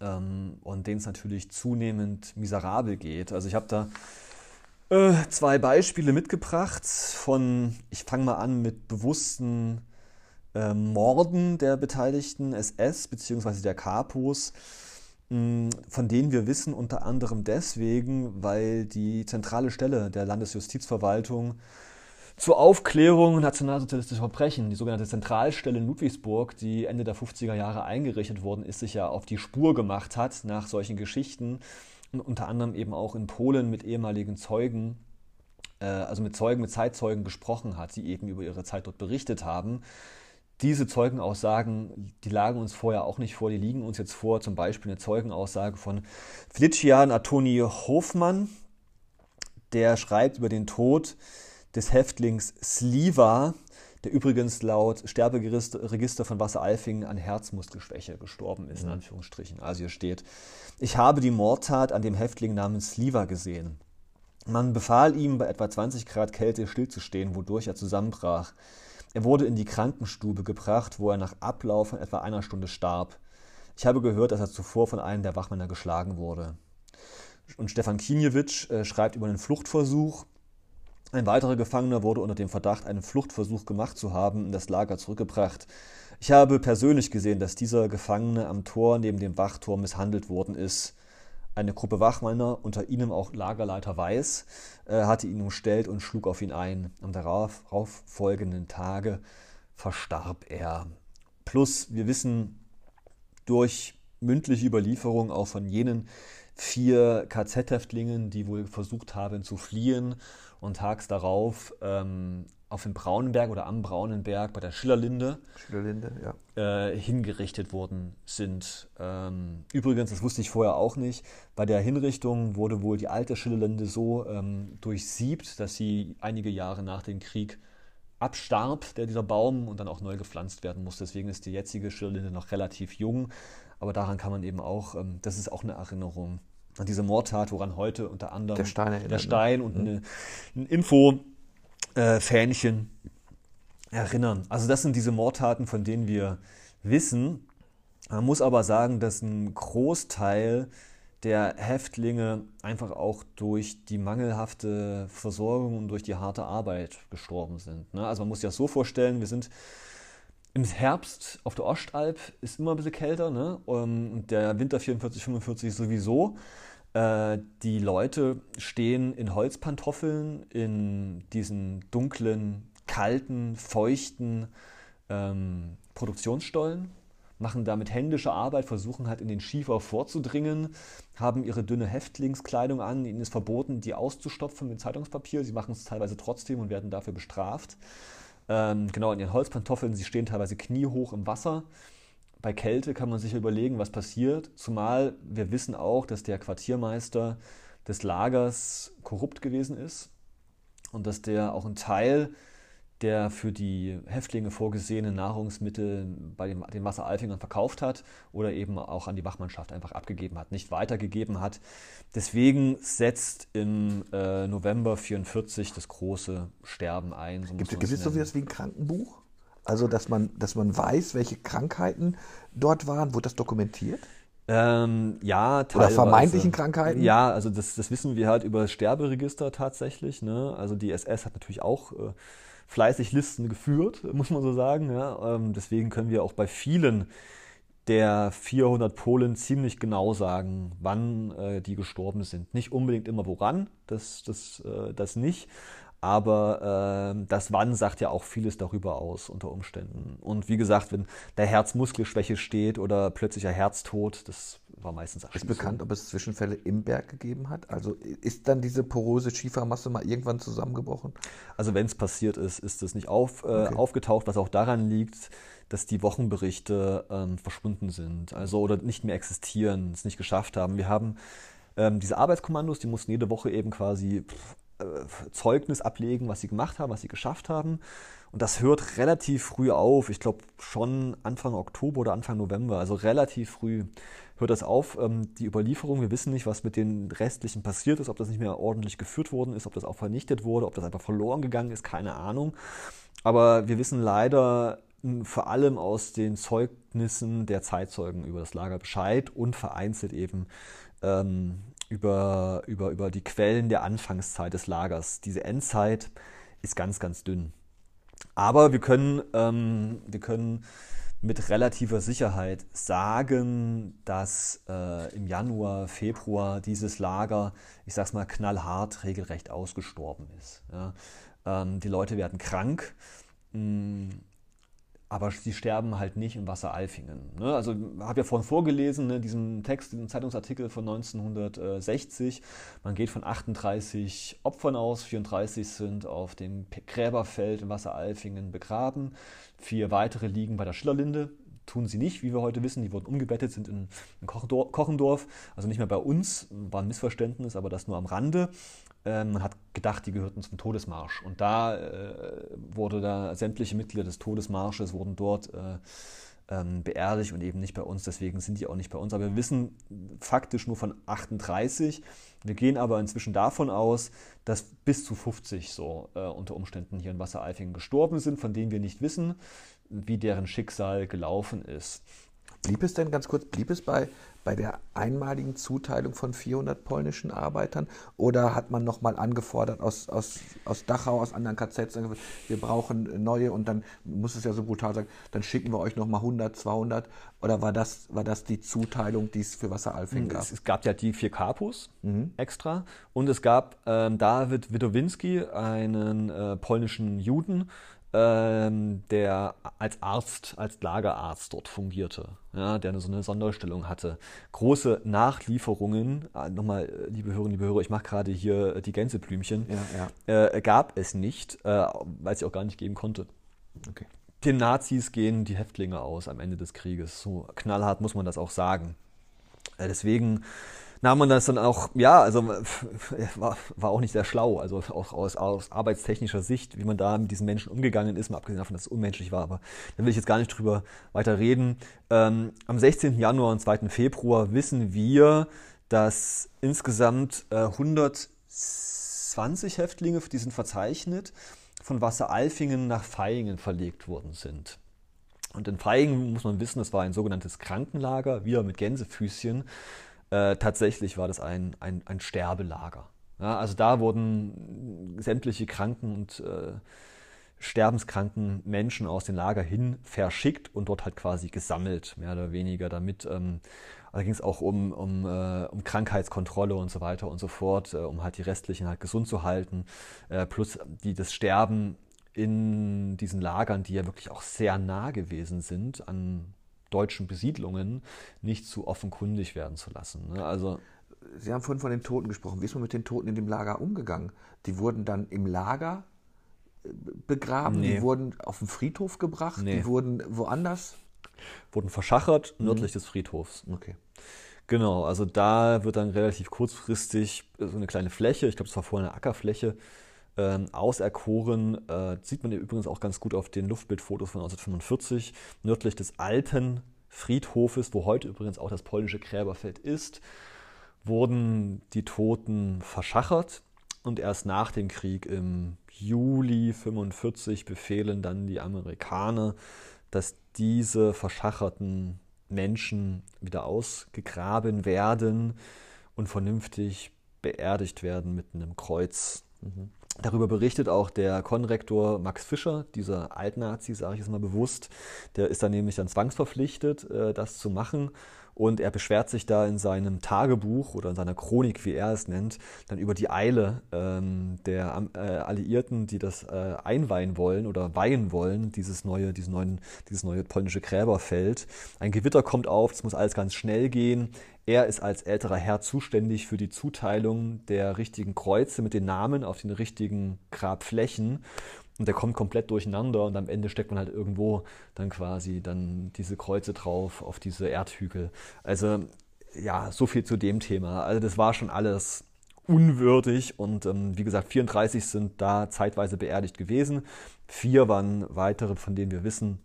ähm, und denen es natürlich zunehmend miserabel geht. Also ich habe da äh, zwei Beispiele mitgebracht von, ich fange mal an mit bewussten äh, Morden der beteiligten SS bzw. der Kapos, mh, von denen wir wissen unter anderem deswegen, weil die zentrale Stelle der Landesjustizverwaltung zur Aufklärung nationalsozialistischer Verbrechen, die sogenannte Zentralstelle in Ludwigsburg, die Ende der 50er Jahre eingerichtet worden ist, sich ja auf die Spur gemacht hat nach solchen Geschichten und unter anderem eben auch in Polen mit ehemaligen Zeugen, äh, also mit Zeugen, mit Zeitzeugen gesprochen hat, die eben über ihre Zeit dort berichtet haben. Diese Zeugenaussagen, die lagen uns vorher auch nicht vor, die liegen uns jetzt vor, zum Beispiel eine Zeugenaussage von Flitschian Antoni Hofmann, der schreibt über den Tod des Häftlings Sliva, der übrigens laut Sterberegister von Wasser-Alfingen an Herzmuskelschwäche gestorben ist, in mhm. Anführungsstrichen. Also hier steht, ich habe die Mordtat an dem Häftling namens Sliva gesehen. Man befahl ihm, bei etwa 20 Grad Kälte stillzustehen, wodurch er zusammenbrach. Er wurde in die Krankenstube gebracht, wo er nach Ablauf von etwa einer Stunde starb. Ich habe gehört, dass er zuvor von einem der Wachmänner geschlagen wurde. Und Stefan Kinjewitsch äh, schreibt über einen Fluchtversuch. Ein weiterer Gefangener wurde unter dem Verdacht, einen Fluchtversuch gemacht zu haben, in das Lager zurückgebracht. Ich habe persönlich gesehen, dass dieser Gefangene am Tor neben dem Wachtor misshandelt worden ist. Eine Gruppe Wachmänner, unter ihnen auch Lagerleiter Weiß, äh, hatte ihn umstellt und schlug auf ihn ein. Am darauf folgenden Tage verstarb er. Plus, wir wissen durch mündliche Überlieferung auch von jenen vier KZ-Häftlingen, die wohl versucht haben zu fliehen und tags darauf ähm, auf dem Braunenberg oder am Braunenberg bei der Schillerlinde, Schillerlinde ja. äh, hingerichtet worden sind. Ähm, übrigens, das wusste ich vorher auch nicht, bei der Hinrichtung wurde wohl die alte Schillerlinde so ähm, durchsiebt, dass sie einige Jahre nach dem Krieg abstarb, der dieser Baum, und dann auch neu gepflanzt werden muss. Deswegen ist die jetzige Schillerlinde noch relativ jung. Aber daran kann man eben auch, ähm, das ist auch eine Erinnerung an diese Mordtat, woran heute unter anderem der Stein, der ne? Stein und eine, ein Info-Fähnchen erinnern. Also das sind diese Mordtaten, von denen wir wissen. Man muss aber sagen, dass ein Großteil der Häftlinge einfach auch durch die mangelhafte Versorgung und durch die harte Arbeit gestorben sind. Ne? Also man muss sich das so vorstellen, wir sind im Herbst auf der Ostalb, ist immer ein bisschen kälter, ne? Ähm, und der Winter 44, 45 sowieso. Äh, die Leute stehen in Holzpantoffeln in diesen dunklen, kalten, feuchten ähm, Produktionsstollen machen damit händische Arbeit, versuchen halt in den Schiefer vorzudringen, haben ihre dünne Häftlingskleidung an, ihnen ist verboten, die auszustopfen mit Zeitungspapier. Sie machen es teilweise trotzdem und werden dafür bestraft. Ähm, genau, in ihren Holzpantoffeln, sie stehen teilweise kniehoch im Wasser. Bei Kälte kann man sich überlegen, was passiert, zumal wir wissen auch, dass der Quartiermeister des Lagers korrupt gewesen ist und dass der auch einen Teil der für die Häftlinge vorgesehenen Nahrungsmittel bei den, den Wasseralfingern verkauft hat oder eben auch an die Wachmannschaft einfach abgegeben hat, nicht weitergegeben hat. Deswegen setzt im äh, November 44 das große Sterben ein. So gibt, gibt es so etwas wie ein Krankenbuch? Also, dass man, dass man weiß, welche Krankheiten dort waren? Wurde das dokumentiert? Ähm, ja, teilweise. Oder vermeintlichen Krankheiten? Ja, also das, das wissen wir halt über das Sterberegister tatsächlich. Ne? Also die SS hat natürlich auch äh, fleißig Listen geführt, (laughs) muss man so sagen. Ja. Ähm, deswegen können wir auch bei vielen der 400 Polen ziemlich genau sagen, wann äh, die gestorben sind. Nicht unbedingt immer woran, das, das, äh, das nicht. Aber äh, das Wann sagt ja auch vieles darüber aus unter Umständen. Und wie gesagt, wenn der Herzmuskelschwäche steht oder plötzlicher Herztod, das war meistens Erschießung. Ist bekannt, ob es Zwischenfälle im Berg gegeben hat? Also ist dann diese poröse Schiefermasse mal irgendwann zusammengebrochen? Also wenn es passiert ist, ist es nicht auf, äh, okay. aufgetaucht, was auch daran liegt, dass die Wochenberichte ähm, verschwunden sind, also oder nicht mehr existieren, es nicht geschafft haben. Wir haben ähm, diese Arbeitskommandos, die mussten jede Woche eben quasi Zeugnis ablegen, was sie gemacht haben, was sie geschafft haben. Und das hört relativ früh auf. Ich glaube schon Anfang Oktober oder Anfang November, also relativ früh hört das auf. Ähm, die Überlieferung, wir wissen nicht, was mit den restlichen passiert ist, ob das nicht mehr ordentlich geführt worden ist, ob das auch vernichtet wurde, ob das einfach verloren gegangen ist, keine Ahnung. Aber wir wissen leider vor allem aus den Zeugnissen der Zeitzeugen über das Lager Bescheid und vereinzelt eben ähm, über, über, über die Quellen der Anfangszeit des Lagers. Diese Endzeit ist ganz, ganz dünn. Aber wir können, ähm, wir können mit relativer Sicherheit sagen, dass äh, im Januar, Februar dieses Lager, ich sag's mal, knallhart regelrecht ausgestorben ist. Ja. Ähm, die Leute werden krank. Mh, mm, aber sie sterben halt nicht im Wasser Alfingen. Ne? Also habe ja vorhin vorgelesen, ne, diesen Text, diesen Zeitungsartikel von 1960. Man geht von 38 Opfern aus, 34 sind auf dem Gräberfeld im Wasser Alfingen begraben, vier weitere liegen bei der Schillerlinde. Tun sie nicht, wie wir heute wissen. Die wurden umgebettet, sind in, in Kochendorf, also nicht mehr bei uns, war ein Missverständnis, aber das nur am Rande. Ähm, man hat gedacht, die gehörten zum Todesmarsch. Und da äh, wurde da sämtliche Mitglieder des Todesmarsches wurden dort äh, ähm, beerdigt und eben nicht bei uns. Deswegen sind die auch nicht bei uns. Aber wir wissen faktisch nur von 38. Wir gehen aber inzwischen davon aus, dass bis zu 50 so äh, unter Umständen hier in Wassereifingen gestorben sind, von denen wir nicht wissen, wie deren Schicksal gelaufen ist. Blieb es denn ganz kurz, blieb es bei bei der einmaligen Zuteilung von 400 polnischen Arbeitern? Oder hat man nochmal angefordert aus, aus, aus Dachau, aus anderen KZs, wir brauchen neue und dann muss es ja so brutal sagen, dann schicken wir euch nochmal 100, 200? Oder war das, war das die Zuteilung, die es für Wasseralfing gab? Es, es, gab ja die vier Kapus mhm. extra und es gab ähm, David Widowinski, einen äh, polnischen Juden, ähm, der als Arzt, als Lagerarzt dort fungierte, ja, der so eine Sonderstellung hatte. Große Nachlieferungen, äh, nochmal, äh, liebe Hörerinnen, liebe Hörer, ich mache gerade hier äh, die Gänseblümchen, ja, ja. Äh, gab es nicht, äh, weil es sie auch gar nicht geben konnte. Okay. Den Nazis gehen die Häftlinge aus am Ende des Krieges. So knallhart muss man das auch sagen. Äh, deswegen nahm man das dann auch, ja, also war, war auch nicht sehr schlau, also auch aus, aus arbeitstechnischer Sicht, wie man da mit diesen Menschen umgegangen ist, mal abgesehen davon, dass es unmenschlich war, aber da will ich jetzt gar nicht drüber weiter reden. Ähm, am 16. Januar und 2. Februar wissen wir, dass insgesamt äh, 120 Häftlinge, die sind verzeichnet, von Wasseralfingen nach Vaihingen verlegt worden sind. Und in Vaihingen muss man wissen, das war ein sogenanntes Krankenlager, wieder mit Gänsefüßchen. Äh, tatsächlich war das ein, ein, ein Sterbelager. Ja, also da wurden sämtliche Kranken und äh, sterbenskranken Menschen aus den Lager hin verschickt und dort halt quasi gesammelt, mehr oder weniger, damit ähm, da ging es auch um, um, äh, um Krankheitskontrolle und so weiter und so fort, äh, um halt die restlichen halt gesund zu halten, äh, plus die das Sterben in diesen Lagern, die ja wirklich auch sehr nah gewesen sind an deutschen Besiedlungen, nicht zu offenkundig werden zu lassen. Ne? Also Sie haben vorhin von den Toten gesprochen. Wie ist man mit den Toten in dem Lager umgegangen? Die wurden dann im Lager äh, begraben, nee. die wurden auf den Friedhof gebracht, nee. die wurden woanders wurden verschachert mhm. nördlich des Friedhofs. Okay. Genau, also da wird dann relativ kurzfristig so eine kleine Fläche, ich glaube, es war vorher eine Ackerfläche, ähm, auserkoren. Äh, sieht man übrigens auch ganz gut auf den Luftbildfotos von 1945, nördlich des alten Friedhofes, wo heute übrigens auch das polnische Gräberfeld ist, wurden die Toten verschachert und erst nach dem Krieg im Juli 1945 befehlen dann die Amerikaner, dass diese verschacherten Menschen wieder ausgegraben werden und vernünftig beerdigt werden mit einem Kreuz. Mhm. Darüber berichtet auch der Konrektor Max Fischer, dieser Altnazi, sage ich es mal bewusst. Der ist dann nämlich dann zwangsverpflichtet, äh, das zu machen. Und er beschwert sich da in seinem Tagebuch oder in seiner Chronik, wie er es nennt, dann über die Eile ähm, der äh, Alliierten, die das äh, einweihen wollen oder weihen wollen, dieses neue, dieses, neuen, dieses neue polnische Gräberfeld. Ein Gewitter kommt auf, es muss alles ganz schnell gehen. Er ist als älterer Herr zuständig für die Zuteilung der richtigen Kreuze mit den Namen auf den richtigen Grabflächen und der kommt komplett durcheinander und am Ende steckt man halt irgendwo dann quasi dann diese Kreuze drauf auf diese Erdhügel. Also ja, so viel zu dem Thema. Also das war schon alles unwürdig und ähm, wie gesagt, 34 sind da zeitweise beerdigt gewesen. Vier waren weitere, von denen wir wissen,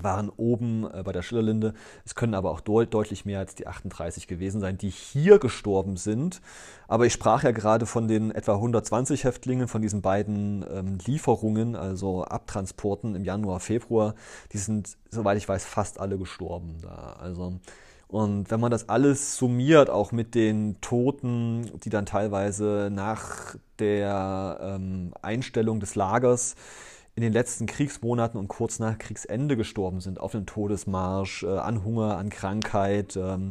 waren oben äh, bei der Schillerlinde. Es können aber auch deut deutlich mehr als die 38 gewesen sein, die hier gestorben sind. Aber ich sprach ja gerade von den etwa 120 Häftlingen, von diesen beiden ähm, Lieferungen, also Abtransporten im Januar, Februar. Die sind, soweit ich weiß, fast alle gestorben da. Also, und wenn man das alles summiert, auch mit den Toten, die dann teilweise nach der ähm, Einstellung des Lagers in den letzten Kriegsmonaten und kurz nach Kriegsende gestorben sind, auf dem Todesmarsch, äh, an Hunger, an Krankheit, ähm,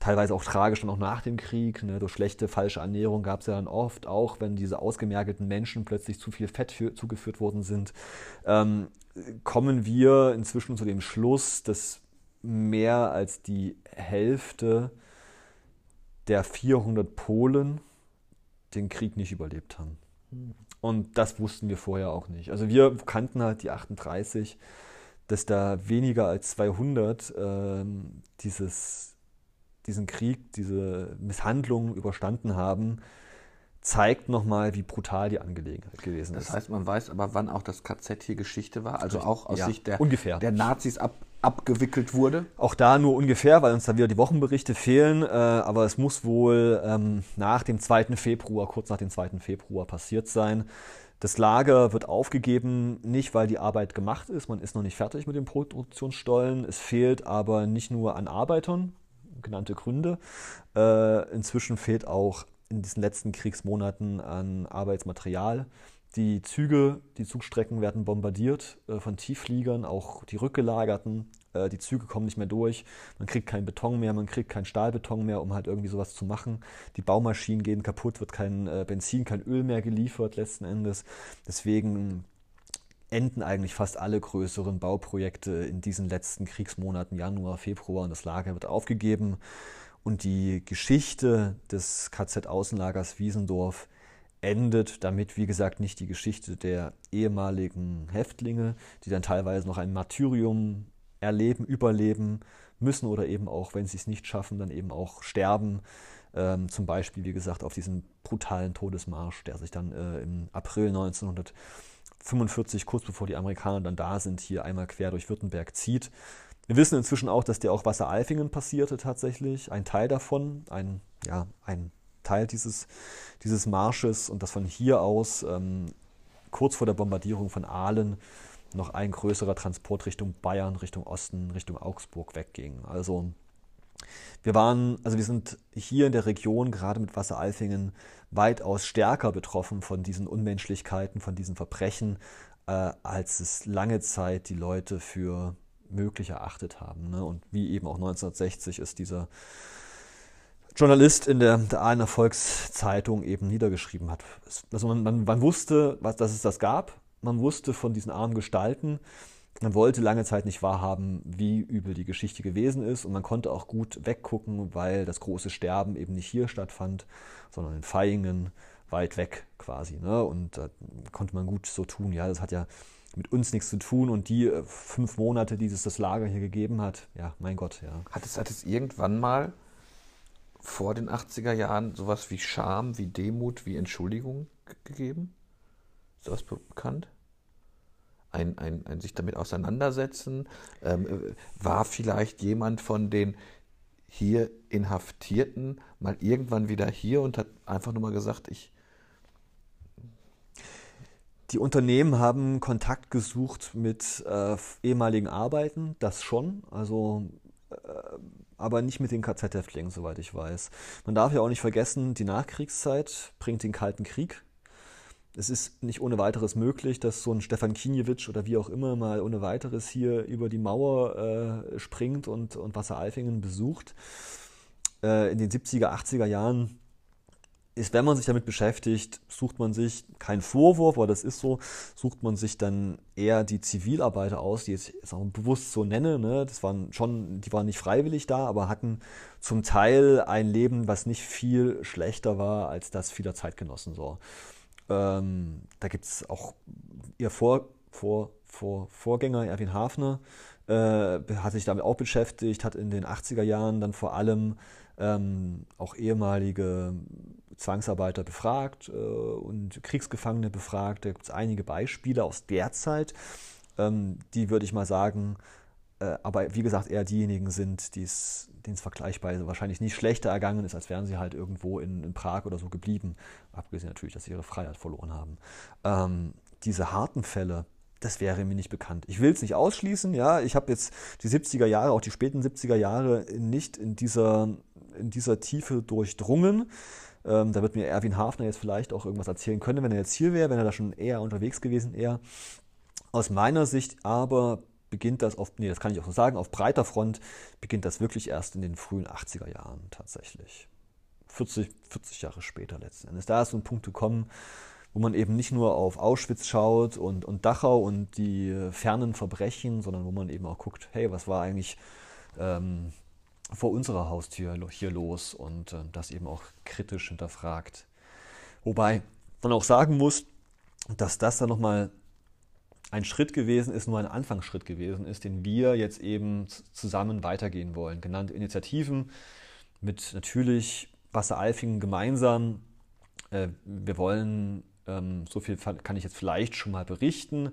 teilweise auch tragisch dann auch nach dem Krieg. Ne, durch schlechte, falsche Ernährung gab es ja dann oft, auch wenn diese ausgemergelten Menschen plötzlich zu viel Fett für, zugeführt worden sind, ähm, kommen wir inzwischen zu dem Schluss, dass mehr als die Hälfte der 400 Polen den Krieg nicht überlebt haben. Hm. Und das wussten wir vorher auch nicht. Also wir kannten halt die 38, dass da weniger als 200 äh, dieses, diesen Krieg, diese Misshandlungen überstanden haben, zeigt nochmal, wie brutal die Angelegenheit gewesen ist. Das heißt, man weiß aber, wann auch das KZ hier Geschichte war, also auch aus ja, Sicht der, ungefähr. der Nazis ab, abgewickelt wurde? Auch da nur ungefähr, weil uns da wieder die Wochenberichte fehlen. Äh, aber es muss wohl ähm, nach dem 2. Februar, kurz nach dem 2. Februar passiert sein. Das Lager wird aufgegeben, nicht weil die Arbeit gemacht ist, man ist noch nicht fertig mit den Produktionsstollen. Es fehlt aber nicht nur an Arbeitern, genannte Gründe. Äh, inzwischen fehlt auch in diesen letzten Kriegsmonaten an Arbeitsmaterial. Die Züge, die Zugstrecken werden bombardiert äh, von Tieffliegern, auch die rückgelagerten. Äh, die Züge kommen nicht mehr durch. Man kriegt keinen Beton mehr, man kriegt keinen Stahlbeton mehr, um halt irgendwie sowas zu machen. Die Baumaschinen gehen kaputt, wird kein äh, Benzin, kein Öl mehr geliefert letzten Endes. Deswegen enden eigentlich fast alle größeren Bauprojekte in diesen letzten Kriegsmonaten, Januar, Februar, und das Lager wird aufgegeben. Und die Geschichte des KZ-Außenlagers Wiesendorf endet damit, wie gesagt, nicht die Geschichte der ehemaligen Häftlinge, die dann teilweise noch ein Martyrium erleben, überleben müssen oder eben auch, wenn sie es nicht schaffen, dann eben auch sterben. Ähm, zum Beispiel, wie gesagt, auf diesen brutalen Todesmarsch, der sich dann äh, im April 1945, kurz bevor die Amerikaner dann da sind, hier einmal quer durch Württemberg zieht. Wir wissen inzwischen auch, dass der auch Wasseralfingen passierte tatsächlich. Ein Teil davon, ein, ja, ein Teil dieses, dieses Marsches und dass von hier aus ähm, kurz vor der Bombardierung von Aalen noch ein größerer Transport Richtung Bayern, Richtung Osten, Richtung Augsburg wegging. Also wir waren, also wir sind hier in der Region, gerade mit Wasseralfingen, weitaus stärker betroffen von diesen Unmenschlichkeiten, von diesen Verbrechen, äh, als es lange Zeit die Leute für möglich erachtet haben. Ne? Und wie eben auch 1960 ist dieser Journalist in der, der Aachener Volkszeitung eben niedergeschrieben hat. Also man, man, man wusste, was, dass es das gab. Man wusste von diesen armen Gestalten. Man wollte lange Zeit nicht wahrhaben, wie übel die Geschichte gewesen ist. Und man konnte auch gut weggucken, weil das große Sterben eben nicht hier stattfand, sondern in Feyingen, weit weg quasi. Ne? Und da konnte man gut so tun. Ja, das hat ja mit uns nichts zu tun. Und die äh, fünf Monate, die es das Lager hier gegeben hat, ja, mein Gott, ja. Hat es, hat es irgendwann mal vor den 80er Jahren sowas wie Scham, wie Demut, wie Entschuldigung gegeben? Ist das bekannt? Ein, ein, ein sich damit auseinandersetzen? Ähm, äh, war vielleicht jemand von den hier Inhaftierten mal irgendwann wieder hier und hat einfach nur mal gesagt, ich. Die Unternehmen haben Kontakt gesucht mit äh, ehemaligen Arbeiten, das schon. Also äh, aber nicht mit den KZ-Häftlingen, soweit ich weiß. Man darf ja auch nicht vergessen, die Nachkriegszeit bringt den Kalten Krieg. Es ist nicht ohne weiteres möglich, dass so ein Stefan Kinjewitsch oder wie auch immer mal ohne weiteres hier über die Mauer äh, springt und, und Wasser-Eifingen besucht. Äh, in den 70er, 80er Jahren ist, wenn man sich damit beschäftigt, sucht man sich keinen Vorwurf, aber das ist so, sucht man sich dann eher die Zivilarbeiter aus, die ich jetzt auch bewusst so nenne. Ne? Das waren schon, die waren nicht freiwillig da, aber hatten zum Teil ein Leben, was nicht viel schlechter war als das vieler Zeitgenossen. So. Ähm, da gibt es auch ihr Vor, Vor, Vor, Vorgänger, Erwin Hafner, äh, hat sich damit auch beschäftigt, hat in den 80er Jahren dann vor allem ähm, auch ehemalige Zwangsarbeiter befragt äh, und Kriegsgefangene befragt. Da gibt es einige Beispiele aus der Zeit, ähm, die würde ich mal sagen, äh, aber wie gesagt, eher diejenigen sind, denen es vergleichsweise wahrscheinlich nicht schlechter ergangen ist, als wären sie halt irgendwo in, in, Prag oder so geblieben. Abgesehen natürlich, dass sie ihre Freiheit verloren haben. Ähm, diese harten Fälle, das wäre mir nicht bekannt. Ich will es nicht ausschließen, ja. Ich habe jetzt die 70er Jahre, auch die späten 70er Jahre nicht in dieser, in dieser Tiefe durchdrungen. Ähm, da wird mir Erwin Hafner jetzt vielleicht auch irgendwas erzählen können, wenn er jetzt hier wäre, wenn er da schon eher unterwegs gewesen wäre. Aus meiner Sicht aber beginnt das auf, nee, das kann ich auch so sagen, auf breiter Front beginnt das wirklich erst in den frühen 80er Jahren tatsächlich. 40, 40 Jahre später letzten Endes. Da ist so ein Punkt gekommen, wo man eben nicht nur auf Auschwitz schaut und, und Dachau und die fernen Verbrechen, sondern wo man eben auch guckt, hey, was war eigentlich ähm, vor unserer Haustür hier los und äh, das eben auch kritisch hinterfragt. Wobei man auch sagen muss, dass das dann nochmal ein Schritt gewesen ist, nur ein Anfangsschritt gewesen ist, den wir jetzt eben zusammen weitergehen wollen. Genannte Initiativen mit natürlich Wasseralfingen gemeinsam. Äh, wir wollen, ähm, so viel kann ich jetzt vielleicht schon mal berichten,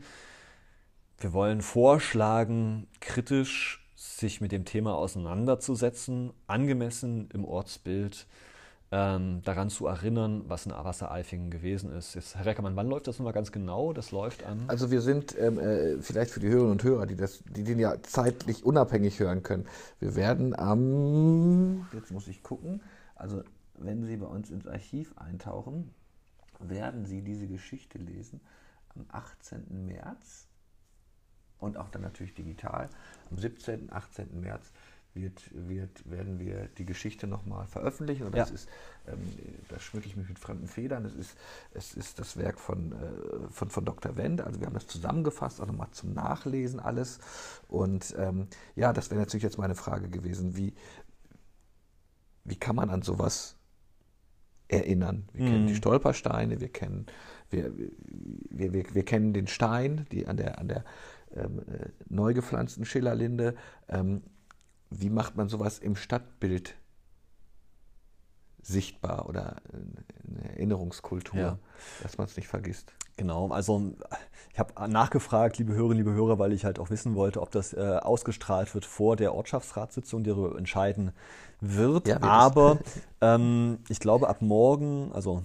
wir wollen vorschlagen, kritisch sich mit dem Thema auseinanderzusetzen, angemessen im Ortsbild ähm, daran zu erinnern, was in Wasser-Eifingen gewesen ist. Jetzt, Herr Reckermann, wann läuft das nochmal ganz genau? Das läuft an. Also wir sind ähm, äh, vielleicht für die Hörerinnen und Hörer, die, das, die den ja zeitlich unabhängig hören können. Wir werden am, jetzt muss ich gucken, also wenn Sie bei uns ins Archiv eintauchen, werden Sie diese Geschichte lesen am 18. März und auch dann natürlich digital. Am 17. 18. März wird, wird, werden wir die Geschichte nochmal veröffentlichen. Und das ja. ist, ähm, da schmücke ich mich mit fremden Federn. Es ist, es ist das Werk von, äh, von, von Dr. Wendt. Also wir haben das zusammengefasst, auch nochmal zum Nachlesen alles. Und ähm, ja, das wäre natürlich jetzt meine Frage gewesen, wie, wie kann man an sowas erinnern? Wir mhm. kennen die Stolpersteine, wir kennen, wir, wir, wir, wir kennen den Stein, die an der, an der neu gepflanzten Schillerlinde. Ähm, wie macht man sowas im Stadtbild sichtbar oder eine Erinnerungskultur, ja. dass man es nicht vergisst? Genau, also ich habe nachgefragt, liebe Hörerinnen, liebe Hörer, weil ich halt auch wissen wollte, ob das äh, ausgestrahlt wird vor der Ortschaftsratssitzung, die darüber entscheiden wird. Ja, Aber (laughs) ähm, ich glaube, ab morgen, also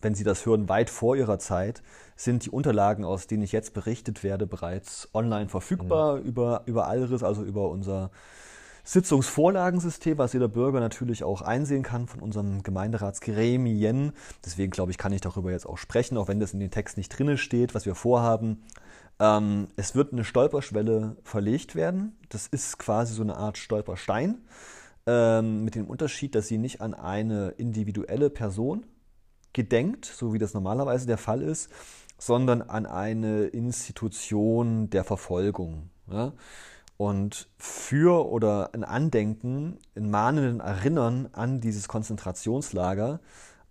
wenn Sie das hören, weit vor Ihrer Zeit, sind die Unterlagen, aus denen ich jetzt berichtet werde, bereits online verfügbar mhm. über, über Alris, also über unser Sitzungsvorlagensystem, was jeder Bürger natürlich auch einsehen kann von unserem Gemeinderatsgremien. Deswegen glaube ich, kann ich darüber jetzt auch sprechen, auch wenn das in den Text nicht drinne steht, was wir vorhaben. Ähm, es wird eine Stolperschwelle verlegt werden. Das ist quasi so eine Art Stolperstein ähm, mit dem Unterschied, dass sie nicht an eine individuelle Person gedenkt, so wie das normalerweise der Fall ist, sondern an eine Institution der Verfolgung. Ja? Und für oder ein Andenken, ein mahnenden Erinnern an dieses Konzentrationslager,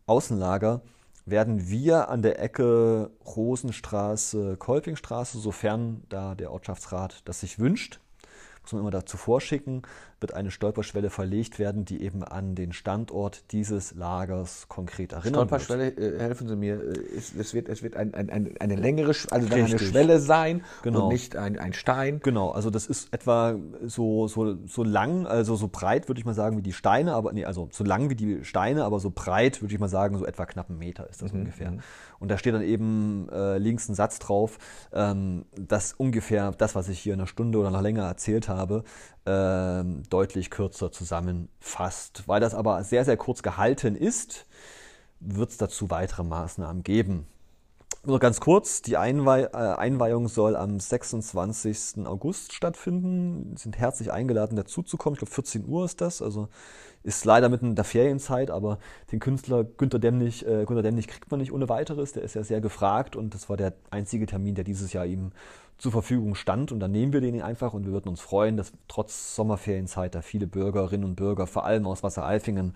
Außenlager, werden wir an der Ecke Rosenstraße, Kolpingstraße, sofern da der Ortschaftsrat das sich wünscht, muss man immer dazu vorschicken, wird eine Stolperschwelle verlegt werden, die eben an den Standort dieses Lagers konkret erinnert. Stolperschwelle, äh, helfen Sie mir, äh, ist, es wird, es wird ein, ein, ein, eine längere, also eine Schwelle sein genau. und nicht ein, ein Stein. Genau, also das ist etwa so, so, so lang, also so breit würde ich mal sagen wie die Steine, aber nee, also so lang wie die Steine, aber so breit würde ich mal sagen, so etwa knapp einen Meter ist das mhm. ungefähr. Mhm. Und da steht dann eben äh, links ein Satz drauf, ähm, dass ungefähr das, was ich hier in einer Stunde oder noch länger erzählt habe, ähm, deutlich kürzer zusammenfasst. Weil das aber sehr, sehr kurz gehalten ist, wird es dazu weitere Maßnahmen geben. Nur ganz kurz, die Einweih äh, Einweihung soll am 26. August stattfinden. Sie sind herzlich eingeladen, dazuzukommen. Ich glaube, 14 Uhr ist das. Also ist leider mitten in der Ferienzeit, aber den Künstler Günter Demnig, äh, Günter Demnig kriegt man nicht ohne weiteres. Der ist ja sehr gefragt und das war der einzige Termin, der dieses Jahr ihm zur Verfügung stand. Und dann nehmen wir den einfach und wir würden uns freuen, dass trotz Sommerferienzeit da viele Bürgerinnen und Bürger, vor allem aus Wasseralfingen,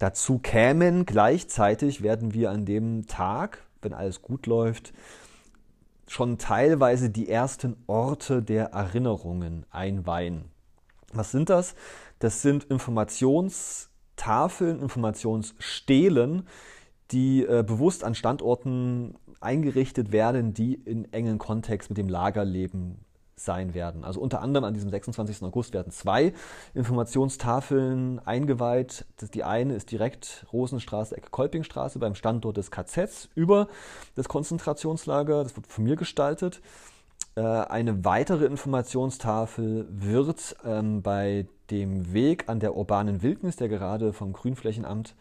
dazu kämen. Gleichzeitig werden wir an dem Tag, wenn alles gut läuft, schon teilweise die ersten Orte der Erinnerungen einweihen. Was sind das? Das sind Informationstafeln, Informationsstelen, die äh, bewusst an Standorten eingerichtet werden, die in engen Kontext mit dem Lagerleben sein werden. Also unter anderem an diesem 26. August werden zwei Informationstafeln eingeweiht. Die eine ist direkt Rosenstraße, Ecke Kolpingstraße beim Standort des KZs über das Konzentrationslager. Das wird von mir gestaltet. Äh, eine weitere Informationstafel wird ähm, bei dem Weg an der urbanen Wildnis, der gerade vom Grünflächenamt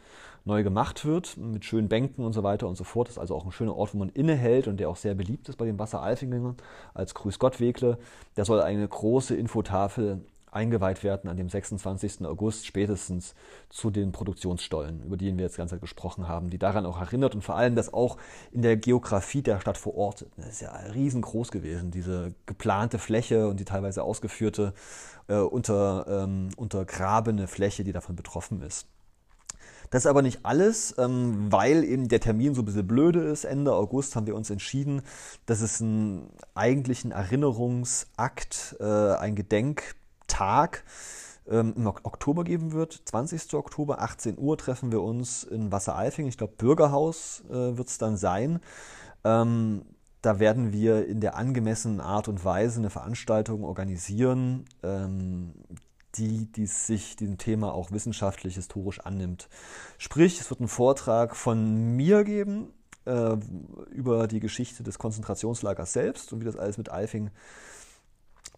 neu gemacht wird, mit schönen Bänken und so weiter und so fort. Das ist also auch ein schöner Ort, wo man innehält und der auch sehr beliebt ist bei den Wasseralfingern als Grüß Gott Wegle. Da soll eine große Infotafel eingeweiht werden an dem 26. August spätestens zu den Produktionsstollen, über die wir jetzt ganz gesprochen haben, die daran auch erinnert und vor allem das auch in der Geografie der Stadt vor Ort, das ist ja riesengroß gewesen, diese geplante Fläche und die teilweise ausgeführte, äh, unter, ähm, untergrabene Fläche, die davon betroffen ist. Das ist aber nicht alles, ähm, weil eben der Termin so ein bisschen blöde ist. Ende August haben wir uns entschieden, dass es einen eigentlichen Erinnerungsakt, äh, ein Gedenktag ähm, im Oktober geben wird. 20. Oktober, 18 Uhr treffen wir uns in Wasseralfing. Ich glaube, Bürgerhaus äh, wird es dann sein. Ähm, da werden wir in der angemessenen Art und Weise eine Veranstaltung organisieren, die, die sich diesem Thema auch wissenschaftlich, historisch annimmt. Sprich, es wird einen Vortrag von mir geben äh, über die Geschichte des Konzentrationslagers selbst und wie das alles mit Alfing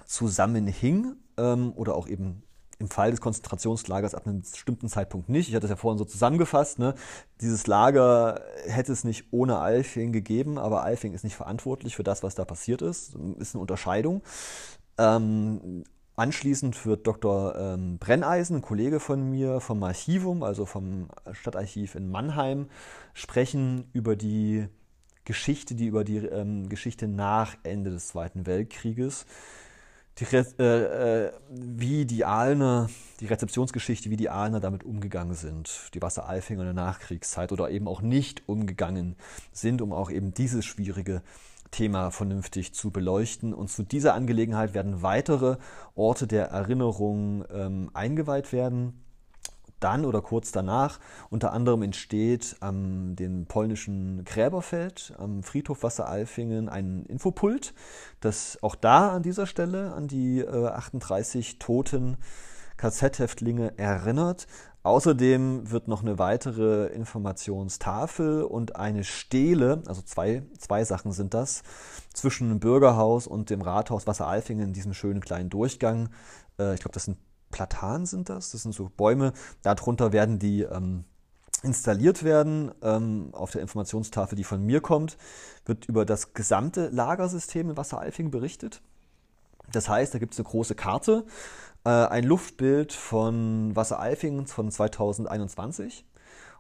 zusammenhing ähm, oder auch eben im Fall des Konzentrationslagers ab einem bestimmten Zeitpunkt nicht. Ich hatte es ja vorhin so zusammengefasst. Ne? Dieses Lager hätte es nicht ohne Alfing gegeben, aber Alfing ist nicht verantwortlich für das, was da passiert ist. Ist eine Unterscheidung. Ähm, Anschließend wird Dr. Ähm, Brenneisen, ein Kollege von mir vom Archivum, also vom Stadtarchiv in Mannheim, sprechen über die Geschichte, die über die ähm, Geschichte nach Ende des Zweiten Weltkrieges, die äh, äh, wie die Ahlner, die Rezeptionsgeschichte, wie die Ahlner damit umgegangen sind, die Wasseralfinger in der Nachkriegszeit oder eben auch nicht umgegangen sind, um auch eben dieses schwierige Thema vernünftig zu beleuchten. Und zu dieser Angelegenheit werden weitere Orte der Erinnerung ähm, eingeweiht werden. Dann oder kurz danach unter anderem entsteht am dem polnischen Gräberfeld am Friedhof Wasseralfingen ein Infopult, das auch da an dieser Stelle an die äh, 38 Toten KZ-Häftlinge erinnert. Außerdem wird noch eine weitere Informationstafel und eine Stele, also zwei, zwei Sachen sind das, zwischen dem Bürgerhaus und dem Rathaus Wasseralfingen in diesem schönen kleinen Durchgang. Äh, ich glaube, das sind Platanen sind das, das sind so Bäume. Darunter werden die ähm, installiert werden. Ähm, auf der Informationstafel, die von mir kommt, wird über das gesamte Lagersystem in Wasseralfingen berichtet. Das heißt, da gibt es eine große Karte äh, ein Luftbild von Wasseralfingen von 2021.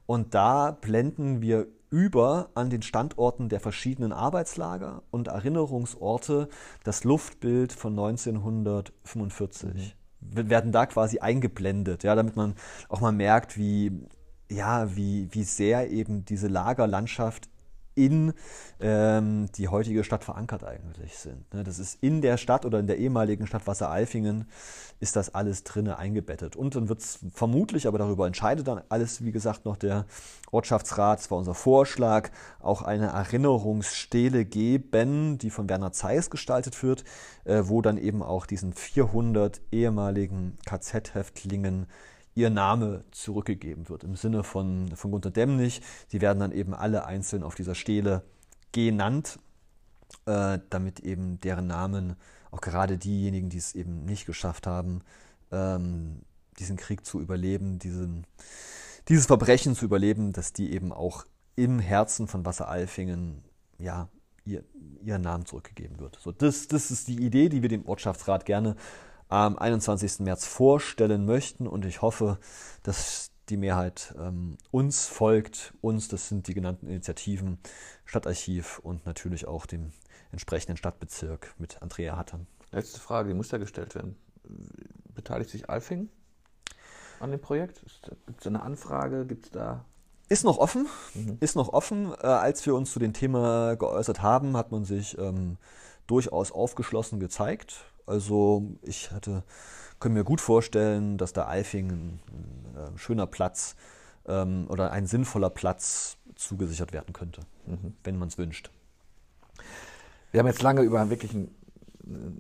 Und da blenden wir über an den Standorten der verschiedenen Arbeitslager und Erinnerungsorte das Luftbild von 1945. Mhm. Werden da quasi eingeblendet, ja, damit man auch mal merkt, wie, ja, wie, wie sehr eben diese Lagerlandschaft in ähm, die heutige Stadt verankert eigentlich sind. Ne? Das ist in der Stadt oder in der ehemaligen Stadt Wasseralfingen ist das alles drinne eingebettet. Und dann wird es vermutlich, aber darüber entscheidet dann alles, wie gesagt, noch der Ortschaftsrat, es war unser Vorschlag, auch eine Erinnerungsstele geben, die von Werner Zeiss gestaltet wird, äh, wo dann eben auch diesen 400 ehemaligen KZ-Häftlingen ihr Name zurückgegeben wird. Im Sinne von, von Gunter Demnig. Die werden dann eben alle einzeln auf dieser Stele genannt, äh, damit eben deren Namen, auch gerade diejenigen, die es eben nicht geschafft haben, ähm, diesen Krieg zu überleben, diesen, dieses Verbrechen zu überleben, dass die eben auch im Herzen von Wasseralfingen ja, ihr, ihren Namen zurückgegeben wird. So, das, das ist die Idee, die wir dem Ortschaftsrat gerne am 21. März vorstellen möchten. Und ich hoffe, dass die Mehrheit ähm, uns folgt. Uns, das sind die genannten Initiativen, Stadtarchiv und natürlich auch dem entsprechenden Stadtbezirk mit Andrea Hattern. Letzte Frage, die muss ja gestellt werden. Beteiligt sich Alfing an dem Projekt? Gibt es eine Anfrage? Gibt es da ist noch offen, mhm. ist noch offen. Äh, als wir uns zu dem Thema geäußert haben, hat man sich ähm, durchaus aufgeschlossen gezeigt. Also ich hatte, können mir gut vorstellen, dass da Eifing ein, ein, ein schöner Platz ähm, oder ein sinnvoller Platz zugesichert werden könnte, mhm. wenn man es wünscht. Wir haben jetzt lange über ein wirklich ein, ein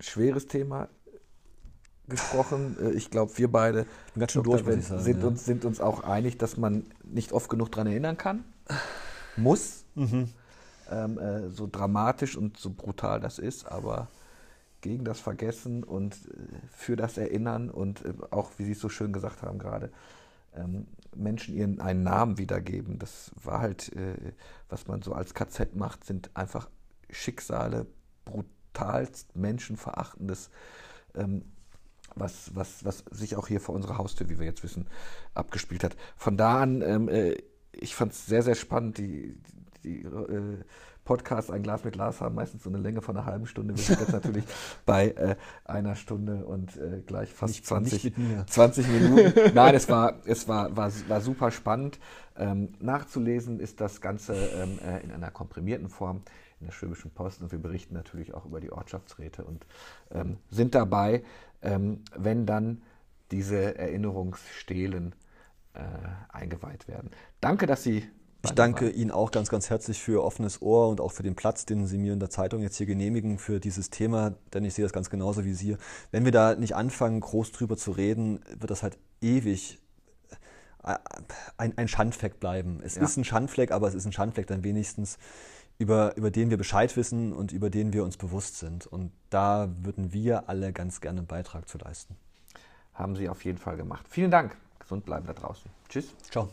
schweres Thema gesprochen. Äh, ich glaube, wir beide ganz schön durch, sagen, sind, ja. uns, sind uns auch einig, dass man nicht oft genug daran erinnern kann. Muss. Mhm. Ähm, äh, so dramatisch und so brutal das ist, aber gegen das Vergessen und äh, für das Erinnern und äh, auch, wie Sie es so schön gesagt haben gerade, ähm, Menschen ihren einen Namen wiedergeben. Das war halt, äh, was man so als KZ macht, sind einfach Schicksale, brutalst menschenverachtendes, ähm, was, was, was sich auch hier vor unserer Haustür, wie wir jetzt wissen, abgespielt hat. Von da an, ähm, ich fand es sehr, sehr spannend, die, die Podcasts Ein Glas mit Glas haben meistens so eine Länge von einer halben Stunde. Wir sind jetzt (laughs) natürlich bei äh, einer Stunde und äh, gleich fast nicht, 20, nicht 20 Minuten. (laughs) Nein, es war, es war, war, war super spannend. Ähm, nachzulesen ist das Ganze ähm, äh, in einer komprimierten Form in der Schwäbischen Post und wir berichten natürlich auch über die Ortschaftsräte und ähm, sind dabei, ähm, wenn dann diese Erinnerungsstelen äh, eingeweiht werden. Danke, dass Sie ich danke Ihnen auch ganz, ganz herzlich für offenes Ohr und auch für den Platz, den Sie mir in der Zeitung jetzt hier genehmigen für dieses Thema, denn ich sehe das ganz genauso wie Sie. Wenn wir da nicht anfangen, groß drüber zu reden, wird das halt ewig äh, ein, ein Schandfleck bleiben. Es ja. ist ein Schandfleck, aber es ist ein Schandfleck dann wenigstens, über, über den wir Bescheid wissen und über den wir uns bewusst sind. Und da würden wir alle ganz gerne einen Beitrag zu leisten. Haben Sie auf jeden Fall gemacht. Vielen Dank. Gesund bleiben da draußen. Tschüss. Ciao.